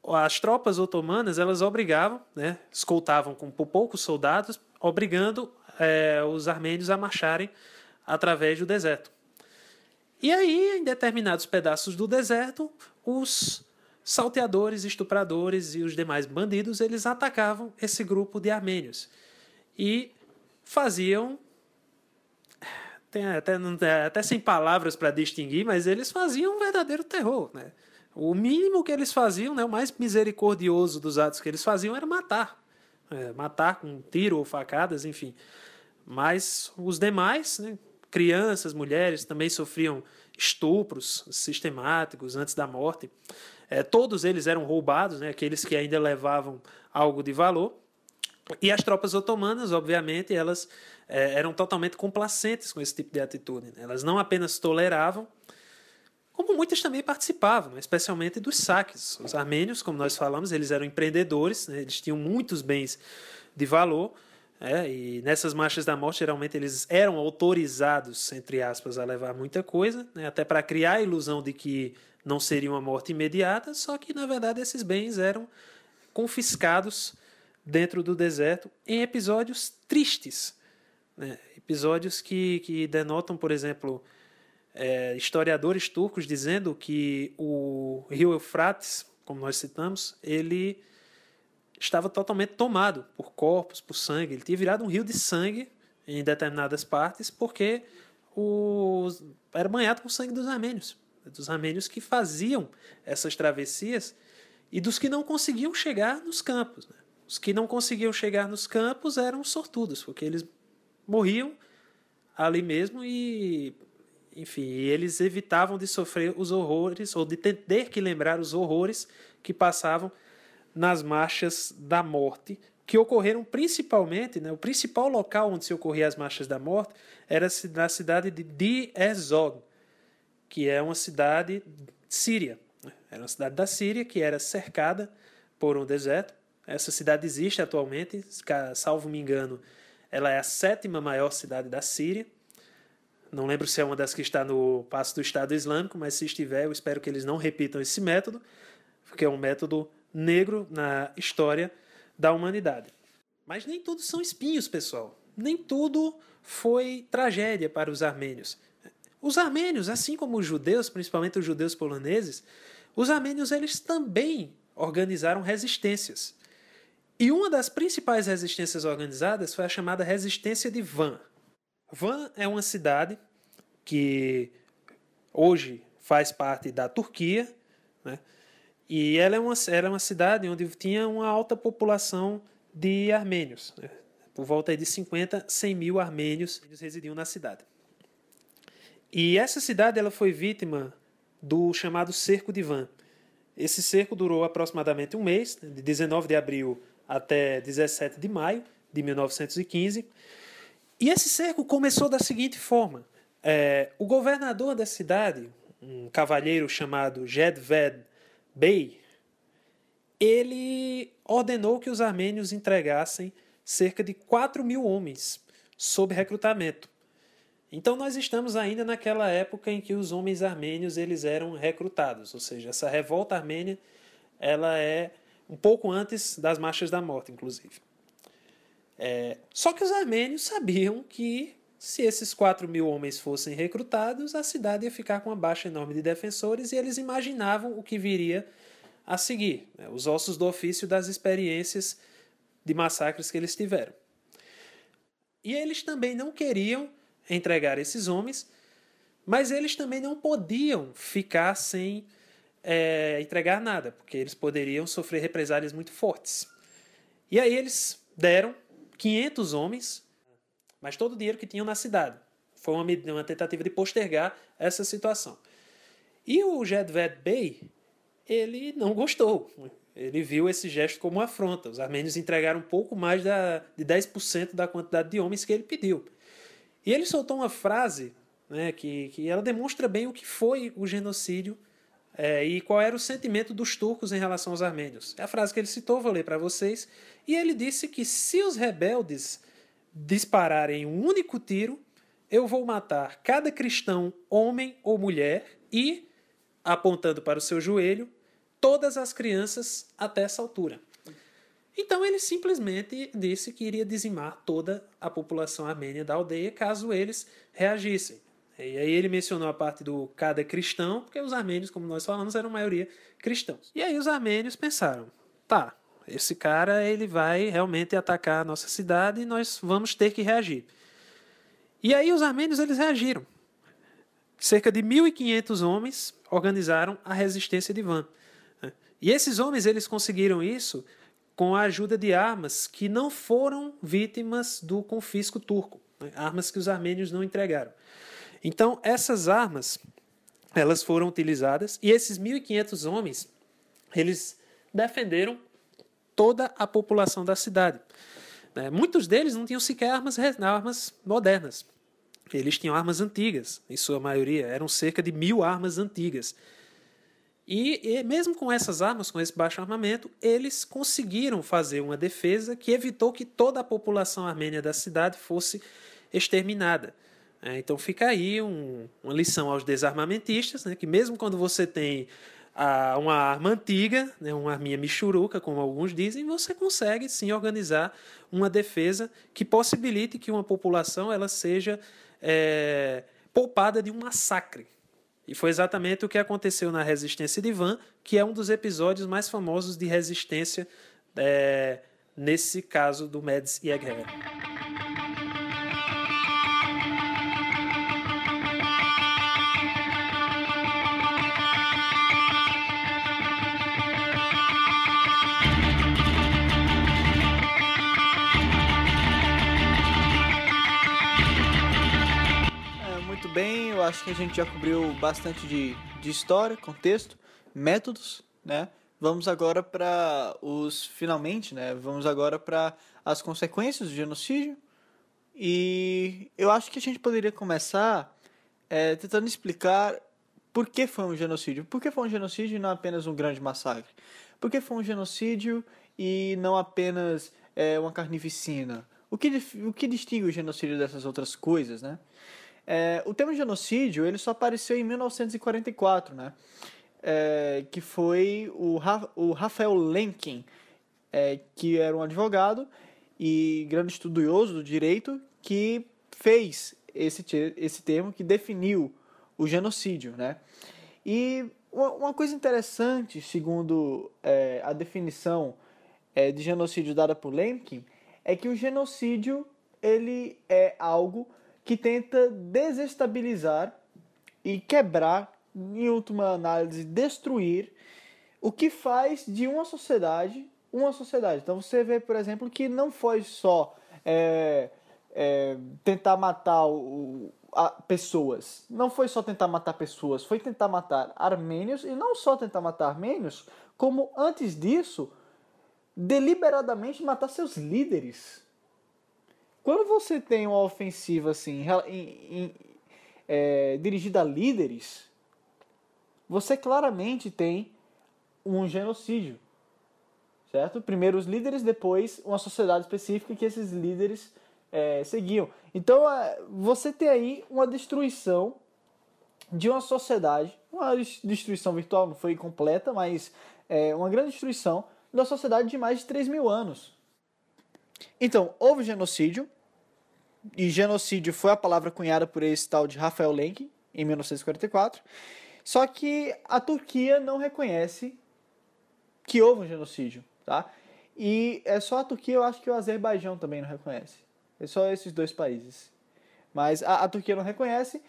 as tropas otomanas elas obrigavam, né, escoltavam com poucos soldados, obrigando é, os armênios a marcharem através do deserto. E aí, em determinados pedaços do deserto, os salteadores, estupradores e os demais bandidos eles atacavam esse grupo de armênios e faziam tem até, até sem palavras para distinguir, mas eles faziam um verdadeiro terror. Né? O mínimo que eles faziam, né, o mais misericordioso dos atos que eles faziam era matar. É, matar com tiro ou facadas, enfim. Mas os demais, né, crianças, mulheres, também sofriam estupros sistemáticos antes da morte. É, todos eles eram roubados, né, aqueles que ainda levavam algo de valor. E as tropas otomanas, obviamente, elas é, eram totalmente complacentes com esse tipo de atitude. Né? Elas não apenas toleravam, como muitas também participavam, especialmente dos saques. Os armênios, como nós falamos, eles eram empreendedores, né? eles tinham muitos bens de valor, é, e nessas marchas da morte, geralmente eles eram autorizados, entre aspas, a levar muita coisa, né? até para criar a ilusão de que não seria uma morte imediata, só que na verdade esses bens eram confiscados dentro do deserto em episódios tristes. Né? Episódios que, que denotam, por exemplo, é, historiadores turcos dizendo que o rio Eufrates, como nós citamos, ele estava totalmente tomado por corpos, por sangue. Ele tinha virado um rio de sangue em determinadas partes porque o, era banhado com o sangue dos armênios, dos armênios que faziam essas travessias e dos que não conseguiam chegar nos campos. Né? Os que não conseguiam chegar nos campos eram sortudos, porque eles morriam ali mesmo e enfim, eles evitavam de sofrer os horrores ou de ter que lembrar os horrores que passavam nas marchas da morte, que ocorreram principalmente, né, o principal local onde se ocorriam as marchas da morte era na cidade de Di Ezog, que é uma cidade síria. Né. Era uma cidade da Síria que era cercada por um deserto. Essa cidade existe atualmente, salvo me engano, ela é a sétima maior cidade da Síria. Não lembro se é uma das que está no passo do Estado Islâmico, mas se estiver, eu espero que eles não repitam esse método, porque é um método negro na história da humanidade. Mas nem tudo são espinhos, pessoal. Nem tudo foi tragédia para os armênios. Os armênios, assim como os judeus, principalmente os judeus poloneses, os armênios eles também organizaram resistências. E uma das principais resistências organizadas foi a chamada resistência de Van. Van é uma cidade que hoje faz parte da Turquia, né? E ela é uma, era uma cidade onde tinha uma alta população de armênios. Né? Por volta de 50, 100 mil armênios residiam na cidade. E essa cidade ela foi vítima do chamado Cerco de Van. Esse cerco durou aproximadamente um mês, né? de 19 de abril até 17 de maio de 1915. E esse cerco começou da seguinte forma: é, o governador da cidade, um cavalheiro chamado Jedved Bey, ele ordenou que os armênios entregassem cerca de 4 mil homens sob recrutamento. Então nós estamos ainda naquela época em que os homens armênios eles eram recrutados, ou seja, essa revolta armênia ela é um pouco antes das marchas da morte, inclusive. É, só que os armênios sabiam que se esses 4 mil homens fossem recrutados, a cidade ia ficar com uma baixa enorme de defensores e eles imaginavam o que viria a seguir, né? os ossos do ofício das experiências de massacres que eles tiveram. E eles também não queriam entregar esses homens, mas eles também não podiam ficar sem é, entregar nada, porque eles poderiam sofrer represálias muito fortes. E aí eles deram 500 homens mas todo o dinheiro que tinham na cidade. Foi uma, uma tentativa de postergar essa situação. E o Jedved Bey, ele não gostou. Ele viu esse gesto como uma afronta. Os armênios entregaram um pouco mais da, de 10% da quantidade de homens que ele pediu. E ele soltou uma frase né, que, que ela demonstra bem o que foi o genocídio é, e qual era o sentimento dos turcos em relação aos armênios. É a frase que ele citou, vou ler para vocês. E ele disse que se os rebeldes dispararem um único tiro, eu vou matar cada cristão, homem ou mulher, e, apontando para o seu joelho, todas as crianças até essa altura. Então ele simplesmente disse que iria dizimar toda a população armênia da aldeia caso eles reagissem. E aí ele mencionou a parte do cada cristão, porque os armênios, como nós falamos, eram maioria cristãos. E aí os armênios pensaram, tá, esse cara ele vai realmente atacar a nossa cidade e nós vamos ter que reagir. E aí os armênios eles reagiram. Cerca de 1.500 homens organizaram a resistência de Van. E esses homens eles conseguiram isso com a ajuda de armas que não foram vítimas do confisco turco, né? armas que os armênios não entregaram. Então essas armas elas foram utilizadas e esses 1.500 homens eles defenderam toda a população da cidade. Né? Muitos deles não tinham sequer armas, armas modernas. Eles tinham armas antigas, em sua maioria. Eram cerca de mil armas antigas. E, e, mesmo com essas armas, com esse baixo armamento, eles conseguiram fazer uma defesa que evitou que toda a população armênia da cidade fosse exterminada. É, então fica aí um, uma lição aos desarmamentistas, né, que mesmo quando você tem a, uma arma antiga, né, uma arminha michuruca, como alguns dizem, você consegue sim organizar uma defesa que possibilite que uma população ela seja é, poupada de um massacre. E foi exatamente o que aconteceu na Resistência de Van, que é um dos episódios mais famosos de resistência é, nesse caso do Mads e Egghead. Bem, eu acho que a gente já cobriu bastante de, de história, contexto, métodos, né? Vamos agora para os finalmente, né? Vamos agora para as consequências do genocídio. E eu acho que a gente poderia começar é, tentando explicar por que foi um genocídio. Por que foi um genocídio e não apenas um grande massacre? Por que foi um genocídio e não apenas é, uma carnificina? O que, o que distingue o genocídio dessas outras coisas, né? É, o termo genocídio ele só apareceu em 1944, né? É, que foi o, Ra o Rafael Lenkin, é, que era um advogado e grande estudioso do direito, que fez esse, esse termo, que definiu o genocídio, né? E uma coisa interessante, segundo é, a definição é, de genocídio dada por Lemkin, é que o genocídio ele é algo que tenta desestabilizar e quebrar, em última análise, destruir o que faz de uma sociedade uma sociedade. Então você vê, por exemplo, que não foi só é, é, tentar matar o, a, pessoas. Não foi só tentar matar pessoas, foi tentar matar armênios e não só tentar matar armênios, como antes disso, deliberadamente matar seus líderes. Quando você tem uma ofensiva assim, em, em, é, dirigida a líderes, você claramente tem um genocídio. Certo? Primeiro os líderes, depois uma sociedade específica que esses líderes é, seguiam. Então é, você tem aí uma destruição de uma sociedade, uma destruição virtual, não foi completa, mas é, uma grande destruição da sociedade de mais de 3 mil anos. Então, houve genocídio, e genocídio foi a palavra cunhada por esse tal de Rafael Lenk, em 1944. Só que a Turquia não reconhece que houve um genocídio, tá? E é só a Turquia, eu acho que o Azerbaijão também não reconhece. É só esses dois países. Mas a, a Turquia não reconhece,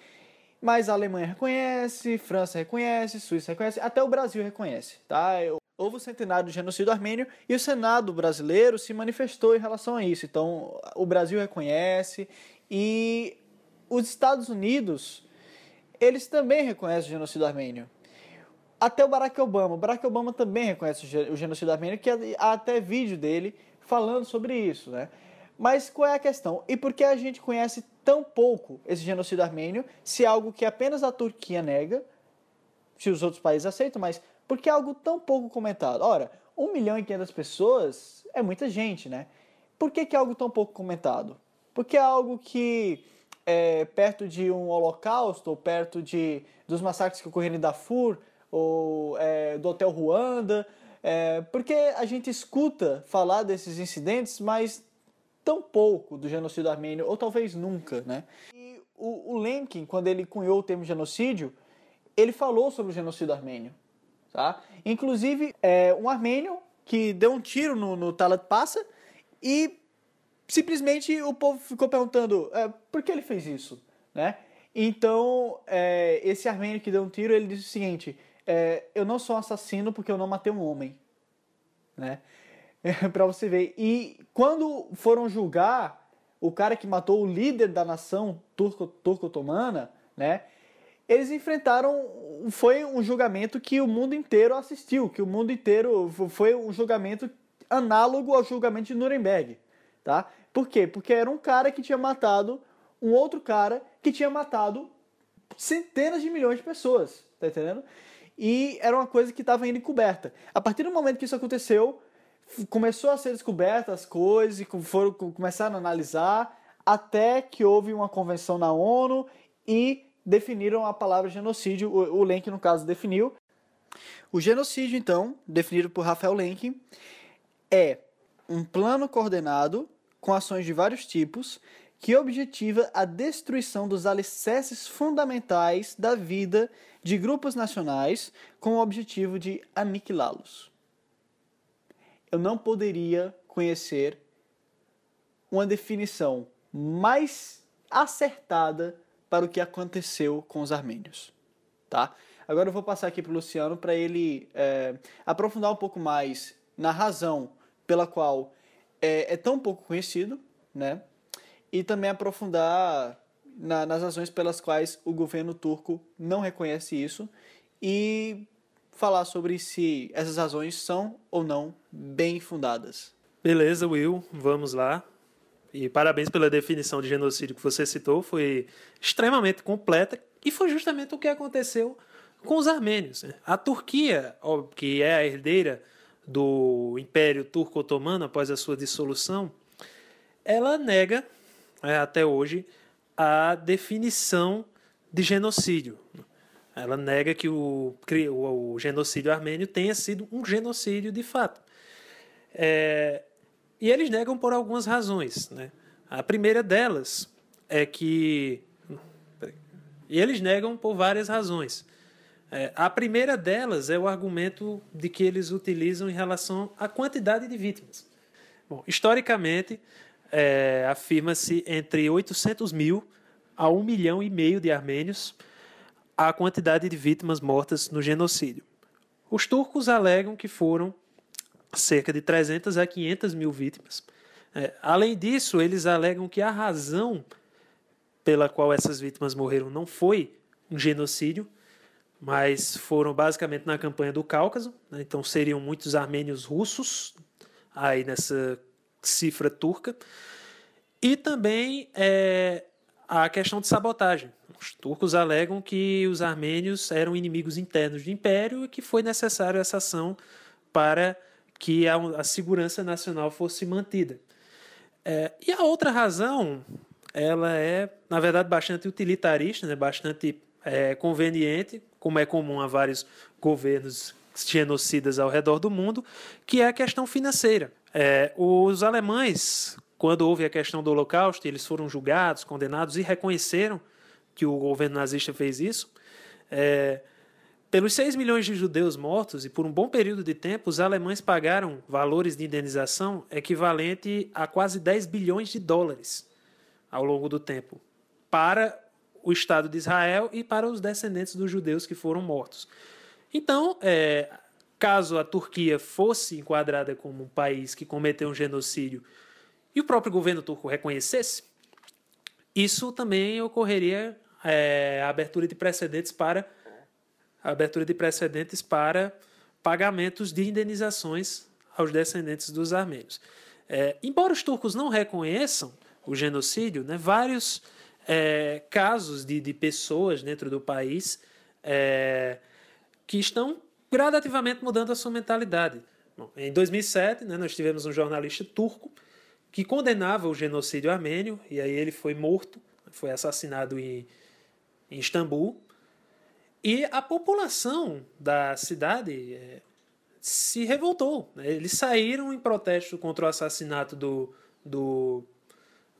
mas a Alemanha reconhece, França reconhece, Suíça reconhece, até o Brasil reconhece, tá? Houve o centenário do genocídio armênio e o Senado brasileiro se manifestou em relação a isso. Então, o Brasil reconhece e os Estados Unidos, eles também reconhecem o genocídio armênio. Até o Barack Obama. O Barack Obama também reconhece o genocídio armênio, que há até vídeo dele falando sobre isso, né? Mas qual é a questão? E por que a gente conhece tão pouco esse genocídio armênio, se é algo que apenas a Turquia nega, se os outros países aceitam, mas porque é algo tão pouco comentado. Ora, 1 milhão e 500 pessoas é muita gente, né? Por que, que é algo tão pouco comentado? Porque é algo que é perto de um holocausto, ou perto de, dos massacres que ocorreram em Darfur, ou é, do Hotel Ruanda, é, porque a gente escuta falar desses incidentes, mas tão pouco do genocídio armênio, ou talvez nunca, né? E o, o Lenkin, quando ele cunhou o termo genocídio, ele falou sobre o genocídio armênio. Tá? Inclusive, é, um armênio que deu um tiro no, no Talat Passa e simplesmente o povo ficou perguntando é, por que ele fez isso, né? Então, é, esse armênio que deu um tiro, ele disse o seguinte, é, eu não sou um assassino porque eu não matei um homem, né? para você ver. E quando foram julgar o cara que matou o líder da nação turco-otomana, né? Eles enfrentaram. Foi um julgamento que o mundo inteiro assistiu, que o mundo inteiro. Foi um julgamento análogo ao julgamento de Nuremberg. tá? Por quê? Porque era um cara que tinha matado um outro cara que tinha matado centenas de milhões de pessoas, tá entendendo? E era uma coisa que estava indo encoberta. A partir do momento que isso aconteceu, começou a ser descoberta as coisas foram começaram a analisar até que houve uma convenção na ONU e definiram a palavra genocídio, o, o Lenk no caso definiu. O genocídio então, definido por Rafael Lenk, é um plano coordenado com ações de vários tipos que objetiva a destruição dos alicerces fundamentais da vida de grupos nacionais com o objetivo de aniquilá-los. Eu não poderia conhecer uma definição mais acertada para o que aconteceu com os armênios, tá? Agora eu vou passar aqui para o Luciano para ele é, aprofundar um pouco mais na razão pela qual é, é tão pouco conhecido, né? E também aprofundar na, nas razões pelas quais o governo turco não reconhece isso e falar sobre se essas razões são ou não bem fundadas. Beleza, Will, vamos lá. E parabéns pela definição de genocídio que você citou, foi extremamente completa e foi justamente o que aconteceu com os armênios. Né? A Turquia, que é a herdeira do Império Turco-Otomano após a sua dissolução, ela nega é, até hoje a definição de genocídio. Ela nega que o, o genocídio armênio tenha sido um genocídio de fato. É, e eles negam por algumas razões. Né? A primeira delas é que. E eles negam por várias razões. É, a primeira delas é o argumento de que eles utilizam em relação à quantidade de vítimas. Bom, historicamente, é, afirma-se entre 800 mil a 1 milhão e meio de armênios a quantidade de vítimas mortas no genocídio. Os turcos alegam que foram cerca de 300 a 500 mil vítimas. É, além disso, eles alegam que a razão pela qual essas vítimas morreram não foi um genocídio, mas foram basicamente na campanha do Cáucaso. Né? Então seriam muitos armênios russos aí nessa cifra turca. E também é, a questão de sabotagem. Os turcos alegam que os armênios eram inimigos internos do império e que foi necessário essa ação para que a, a segurança nacional fosse mantida. É, e a outra razão, ela é, na verdade, bastante utilitarista, né, bastante é, conveniente, como é comum a vários governos genocidas ao redor do mundo, que é a questão financeira. É, os alemães, quando houve a questão do Holocausto, eles foram julgados, condenados e reconheceram que o governo nazista fez isso. É, pelos 6 milhões de judeus mortos e por um bom período de tempo, os alemães pagaram valores de indenização equivalente a quase 10 bilhões de dólares ao longo do tempo para o Estado de Israel e para os descendentes dos judeus que foram mortos. Então, é, caso a Turquia fosse enquadrada como um país que cometeu um genocídio e o próprio governo turco reconhecesse, isso também ocorreria é, a abertura de precedentes para a abertura de precedentes para pagamentos de indenizações aos descendentes dos armênios. É, embora os turcos não reconheçam o genocídio, né, vários é, casos de, de pessoas dentro do país é, que estão gradativamente mudando a sua mentalidade. Bom, em 2007, né, nós tivemos um jornalista turco que condenava o genocídio armênio, e aí ele foi morto, foi assassinado em, em Istambul. E a população da cidade é, se revoltou. Né? Eles saíram em protesto contra o assassinato do, do,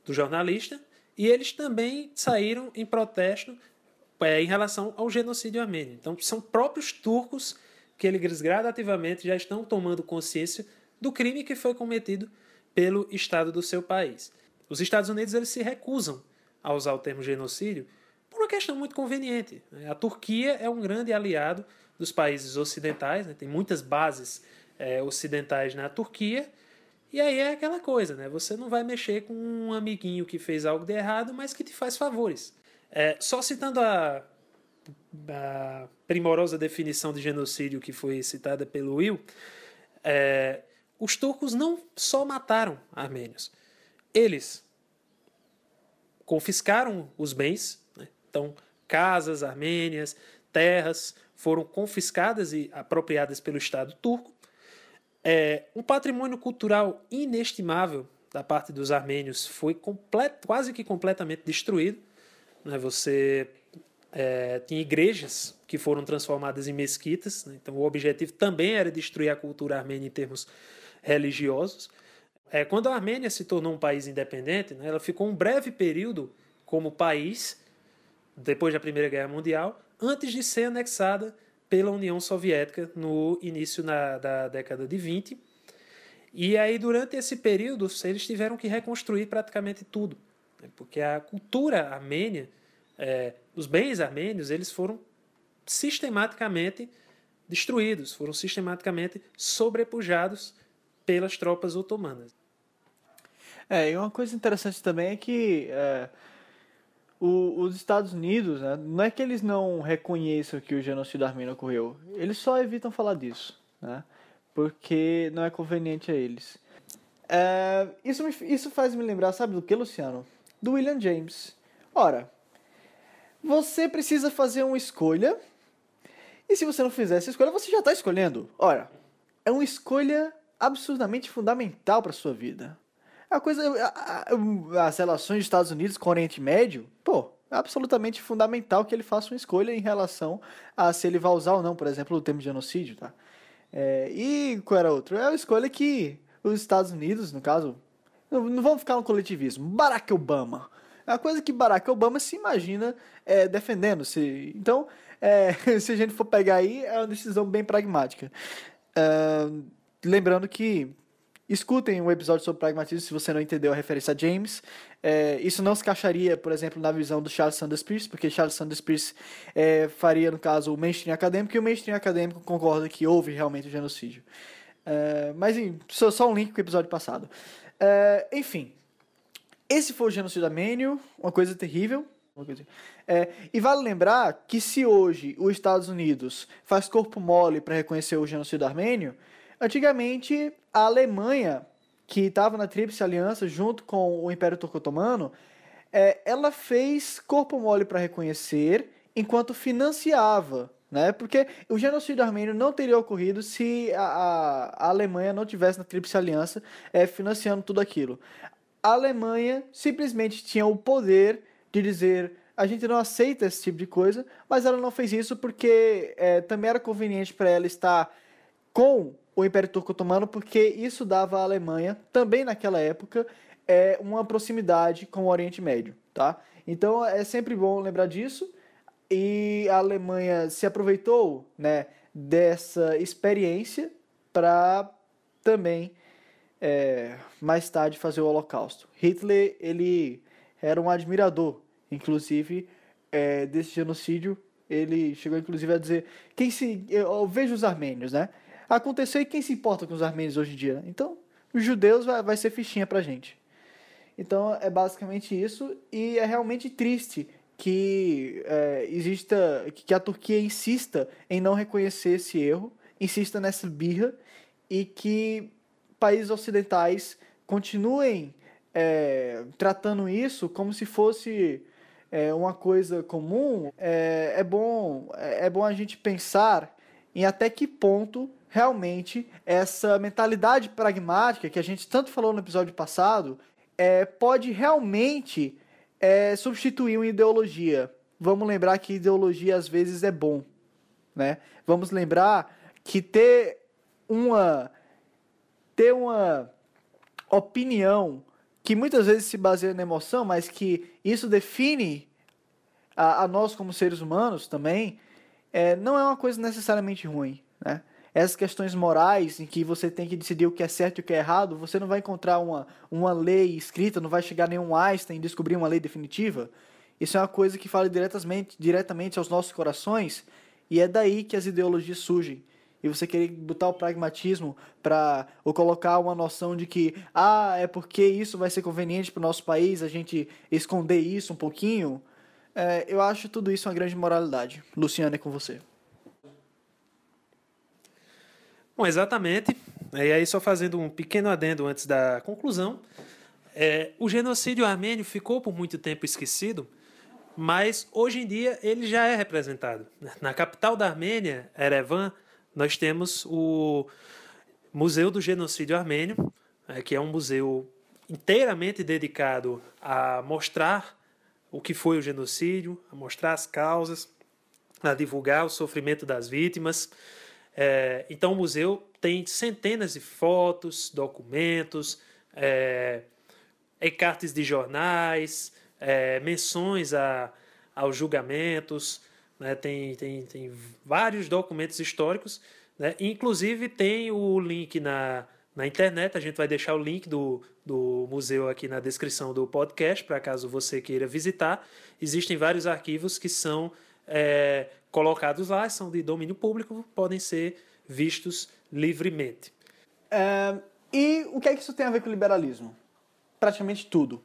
do jornalista e eles também saíram em protesto é, em relação ao genocídio armênio. Então, são próprios turcos que eles gradativamente já estão tomando consciência do crime que foi cometido pelo Estado do seu país. Os Estados Unidos eles se recusam a usar o termo genocídio por uma questão muito conveniente. Né? A Turquia é um grande aliado dos países ocidentais, né? tem muitas bases é, ocidentais na Turquia, e aí é aquela coisa, né? Você não vai mexer com um amiguinho que fez algo de errado, mas que te faz favores. É, só citando a, a, primorosa definição de genocídio que foi citada pelo Will, é, os turcos não só mataram armênios, eles confiscaram os bens? Então casas armênias, terras foram confiscadas e apropriadas pelo Estado turco. É, um patrimônio cultural inestimável da parte dos armênios foi quase que completamente destruído. Né? Você é, tinha igrejas que foram transformadas em mesquitas, né? então o objetivo também era destruir a cultura armênia em termos religiosos. É, quando a Armênia se tornou um país independente, né, ela ficou um breve período como país, depois da Primeira Guerra Mundial, antes de ser anexada pela União Soviética no início na, da década de 20. E aí, durante esse período, eles tiveram que reconstruir praticamente tudo, né, porque a cultura armênia, é, os bens armênios, eles foram sistematicamente destruídos, foram sistematicamente sobrepujados pelas tropas otomanas. É, e uma coisa interessante também é que é, o, os Estados Unidos, né, não é que eles não reconheçam que o genocídio armênio ocorreu, eles só evitam falar disso, né, porque não é conveniente a eles. É, isso, me, isso faz me lembrar, sabe do que, Luciano? Do William James. Ora, você precisa fazer uma escolha, e se você não fizer essa escolha, você já está escolhendo. Ora, é uma escolha absurdamente fundamental para sua vida. A coisa, a, a, as relações dos Estados Unidos com o Oriente Médio, pô, é absolutamente fundamental que ele faça uma escolha em relação a se ele vai usar ou não, por exemplo, o termo genocídio, tá? É, e qual era outro? É a escolha que os Estados Unidos, no caso, não, não vamos ficar no coletivismo. Barack Obama. É uma coisa que Barack Obama se imagina é, defendendo. -se. Então, é, se a gente for pegar aí, é uma decisão bem pragmática. Lembrando que Escutem o episódio sobre pragmatismo se você não entendeu a referência a James. É, isso não se encaixaria, por exemplo, na visão do Charles Sanders Peirce, porque Charles Sanders Peirce é, faria, no caso, o mainstream acadêmico, e o mainstream acadêmico concorda que houve realmente o genocídio. É, mas, só, só um link com o episódio passado. É, enfim, esse foi o genocídio armênio, uma coisa terrível. É, e vale lembrar que se hoje os Estados Unidos faz corpo mole para reconhecer o genocídio armênio, Antigamente, a Alemanha, que estava na Tríplice Aliança junto com o Império Turco-Otomano, é, ela fez corpo mole para reconhecer enquanto financiava. Né? Porque o genocídio armênio não teria ocorrido se a, a, a Alemanha não tivesse na Tríplice Aliança é, financiando tudo aquilo. A Alemanha simplesmente tinha o poder de dizer a gente não aceita esse tipo de coisa, mas ela não fez isso porque é, também era conveniente para ela estar com o Império Turco Otomano, porque isso dava à Alemanha, também naquela época, é, uma proximidade com o Oriente Médio. Tá? Então é sempre bom lembrar disso. E a Alemanha se aproveitou né, dessa experiência para também é, mais tarde fazer o Holocausto. Hitler ele era um admirador, inclusive, é, desse genocídio. Ele chegou inclusive a dizer quem se eu, eu vejo os armênios, né? Aconteceu e quem se importa com os armênios hoje em dia? Então, os judeus vai, vai ser fichinha pra gente. Então, é basicamente isso e é realmente triste que é, exista, que a Turquia insista em não reconhecer esse erro, insista nessa birra e que países ocidentais continuem é, tratando isso como se fosse é, uma coisa comum. É, é, bom, é bom a gente pensar em até que ponto realmente essa mentalidade pragmática que a gente tanto falou no episódio passado é, pode realmente é, substituir uma ideologia. Vamos lembrar que ideologia às vezes é bom, né? Vamos lembrar que ter uma ter uma opinião que muitas vezes se baseia na emoção, mas que isso define a, a nós como seres humanos também, é, não é uma coisa necessariamente ruim, né? Essas questões morais em que você tem que decidir o que é certo e o que é errado, você não vai encontrar uma, uma lei escrita, não vai chegar nenhum Einstein e descobrir uma lei definitiva. Isso é uma coisa que fala diretamente, diretamente aos nossos corações e é daí que as ideologias surgem. E você querer botar o pragmatismo para ou colocar uma noção de que ah, é porque isso vai ser conveniente para o nosso país, a gente esconder isso um pouquinho. É, eu acho tudo isso uma grande moralidade. Luciana, é com você. Bom, exatamente. E aí, só fazendo um pequeno adendo antes da conclusão. É, o genocídio armênio ficou por muito tempo esquecido, mas hoje em dia ele já é representado. Na capital da Armênia, Erevan, nós temos o Museu do Genocídio Armênio, é, que é um museu inteiramente dedicado a mostrar o que foi o genocídio, a mostrar as causas, a divulgar o sofrimento das vítimas. É, então, o museu tem centenas de fotos, documentos, é, encartes de jornais, é, menções a, aos julgamentos, né, tem, tem, tem vários documentos históricos, né, inclusive tem o link na, na internet, a gente vai deixar o link do, do museu aqui na descrição do podcast, para caso você queira visitar. Existem vários arquivos que são é, colocados lá, são de domínio público, podem ser vistos livremente. É, e o que é que isso tem a ver com o liberalismo? Praticamente tudo.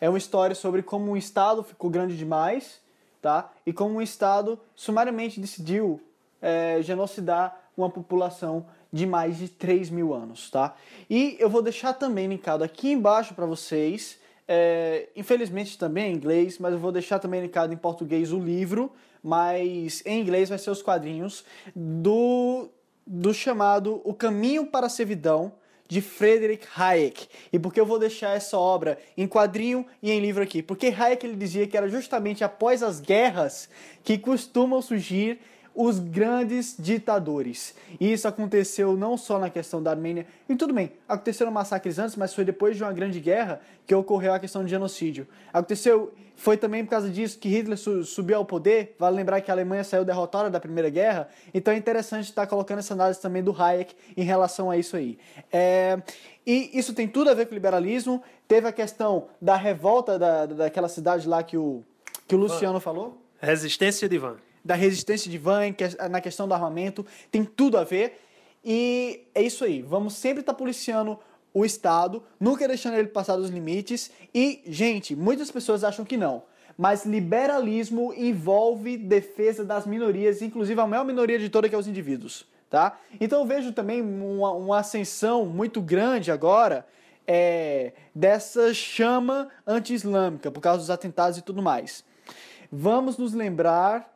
É uma história sobre como um Estado ficou grande demais, tá? E como um Estado sumariamente decidiu é, genocidar uma população de mais de 3 mil anos, tá? E eu vou deixar também linkado aqui embaixo para vocês, é, infelizmente também em inglês, mas eu vou deixar também linkado em português o livro, mas em inglês vai ser os quadrinhos do, do chamado O Caminho para a Servidão, de Friedrich Hayek. E por que eu vou deixar essa obra em quadrinho e em livro aqui? Porque Hayek ele dizia que era justamente após as guerras que costumam surgir os grandes ditadores. E isso aconteceu não só na questão da Armênia, e tudo bem, aconteceram massacres antes, mas foi depois de uma grande guerra que ocorreu a questão de genocídio. Aconteceu, foi também por causa disso que Hitler subiu ao poder, vale lembrar que a Alemanha saiu derrotada da Primeira Guerra, então é interessante estar colocando essa análise também do Hayek em relação a isso aí. É, e isso tem tudo a ver com o liberalismo, teve a questão da revolta da, daquela cidade lá que o, que o Luciano falou. Resistência de Van da resistência de Van, na questão do armamento, tem tudo a ver. E é isso aí, vamos sempre estar tá policiando o Estado, nunca deixando ele passar dos limites. E, gente, muitas pessoas acham que não. Mas liberalismo envolve defesa das minorias, inclusive a maior minoria de toda que é os indivíduos. Tá? Então eu vejo também uma, uma ascensão muito grande agora é, dessa chama anti-islâmica, por causa dos atentados e tudo mais. Vamos nos lembrar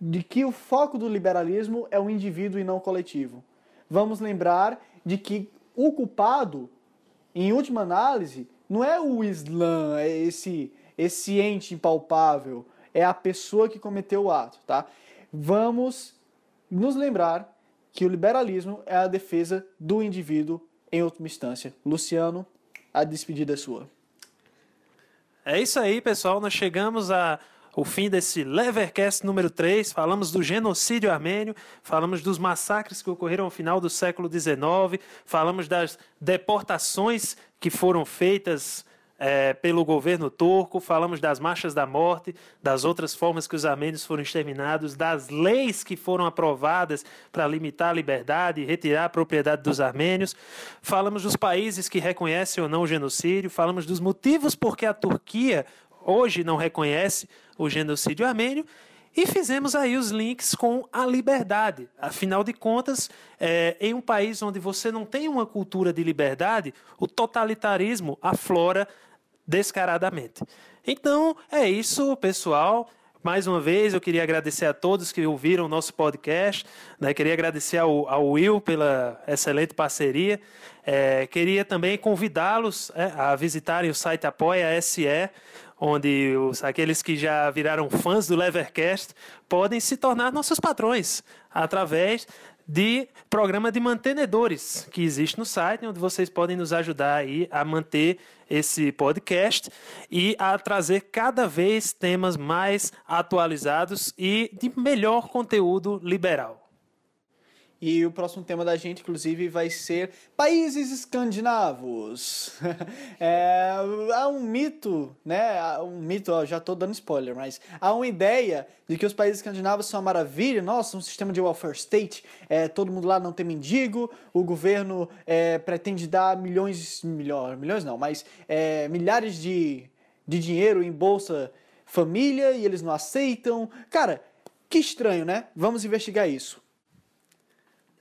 de que o foco do liberalismo é o indivíduo e não o coletivo. Vamos lembrar de que o culpado, em última análise, não é o Islã, é esse, esse ente impalpável, é a pessoa que cometeu o ato, tá? Vamos nos lembrar que o liberalismo é a defesa do indivíduo em última instância. Luciano, a despedida é sua. É isso aí, pessoal. Nós chegamos a o fim desse Levercast número 3. Falamos do genocídio armênio, falamos dos massacres que ocorreram ao final do século XIX, falamos das deportações que foram feitas é, pelo governo turco, falamos das marchas da morte, das outras formas que os armênios foram exterminados, das leis que foram aprovadas para limitar a liberdade e retirar a propriedade dos armênios, falamos dos países que reconhecem ou não o genocídio, falamos dos motivos por que a Turquia hoje não reconhece o genocídio armênio, e fizemos aí os links com a liberdade. Afinal de contas, é, em um país onde você não tem uma cultura de liberdade, o totalitarismo aflora descaradamente. Então, é isso, pessoal. Mais uma vez, eu queria agradecer a todos que ouviram o nosso podcast. Né? Queria agradecer ao, ao Will pela excelente parceria. É, queria também convidá-los é, a visitarem o site Apoia.se, onde os, aqueles que já viraram fãs do Levercast podem se tornar nossos patrões através de programa de mantenedores que existe no site, onde vocês podem nos ajudar aí a manter esse podcast e a trazer cada vez temas mais atualizados e de melhor conteúdo liberal. E o próximo tema da gente, inclusive, vai ser países escandinavos. é, há um mito, né? Um mito, ó, já estou dando spoiler, mas há uma ideia de que os países escandinavos são uma maravilha. Nossa, um sistema de welfare state. É, todo mundo lá não tem mendigo. O governo é, pretende dar milhões, milhões, milhões não, mas é, milhares de, de dinheiro em bolsa família e eles não aceitam. Cara, que estranho, né? Vamos investigar isso.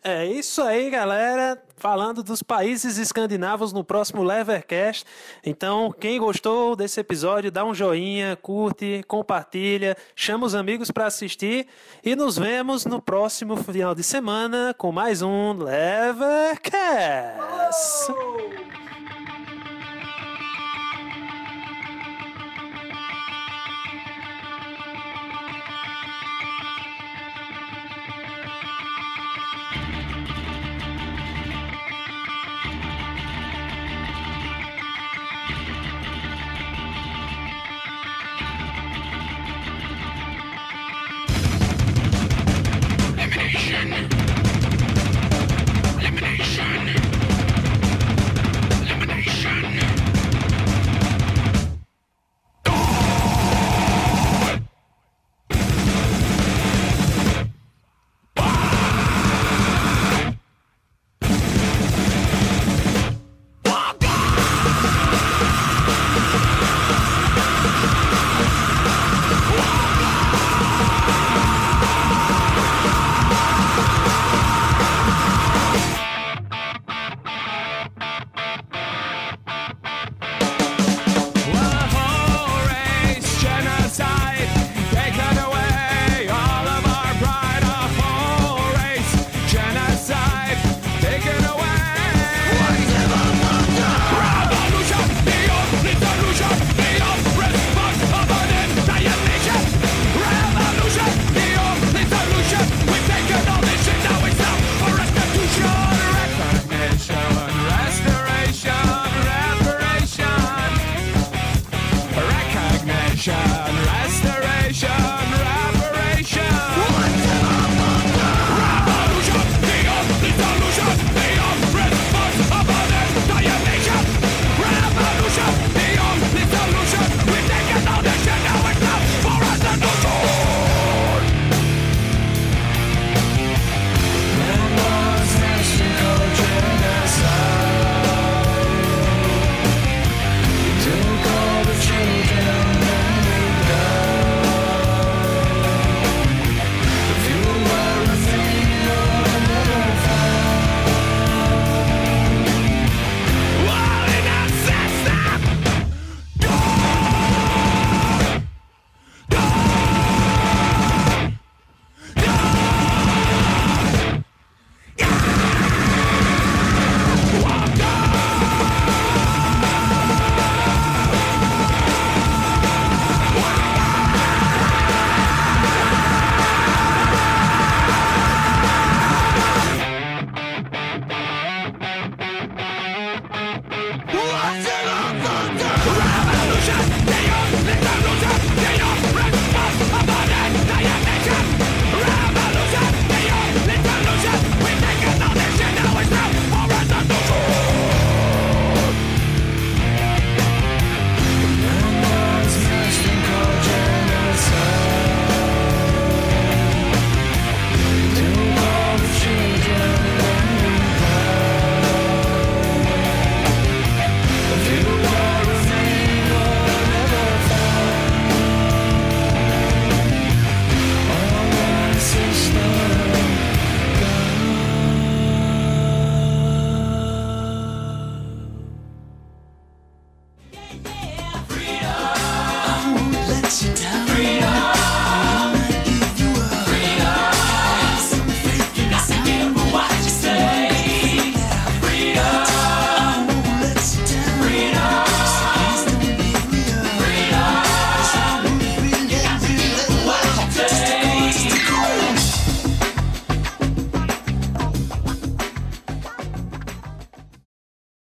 É isso aí, galera. Falando dos países escandinavos no próximo Levercast. Então, quem gostou desse episódio, dá um joinha, curte, compartilha, chama os amigos para assistir e nos vemos no próximo final de semana com mais um Levercast.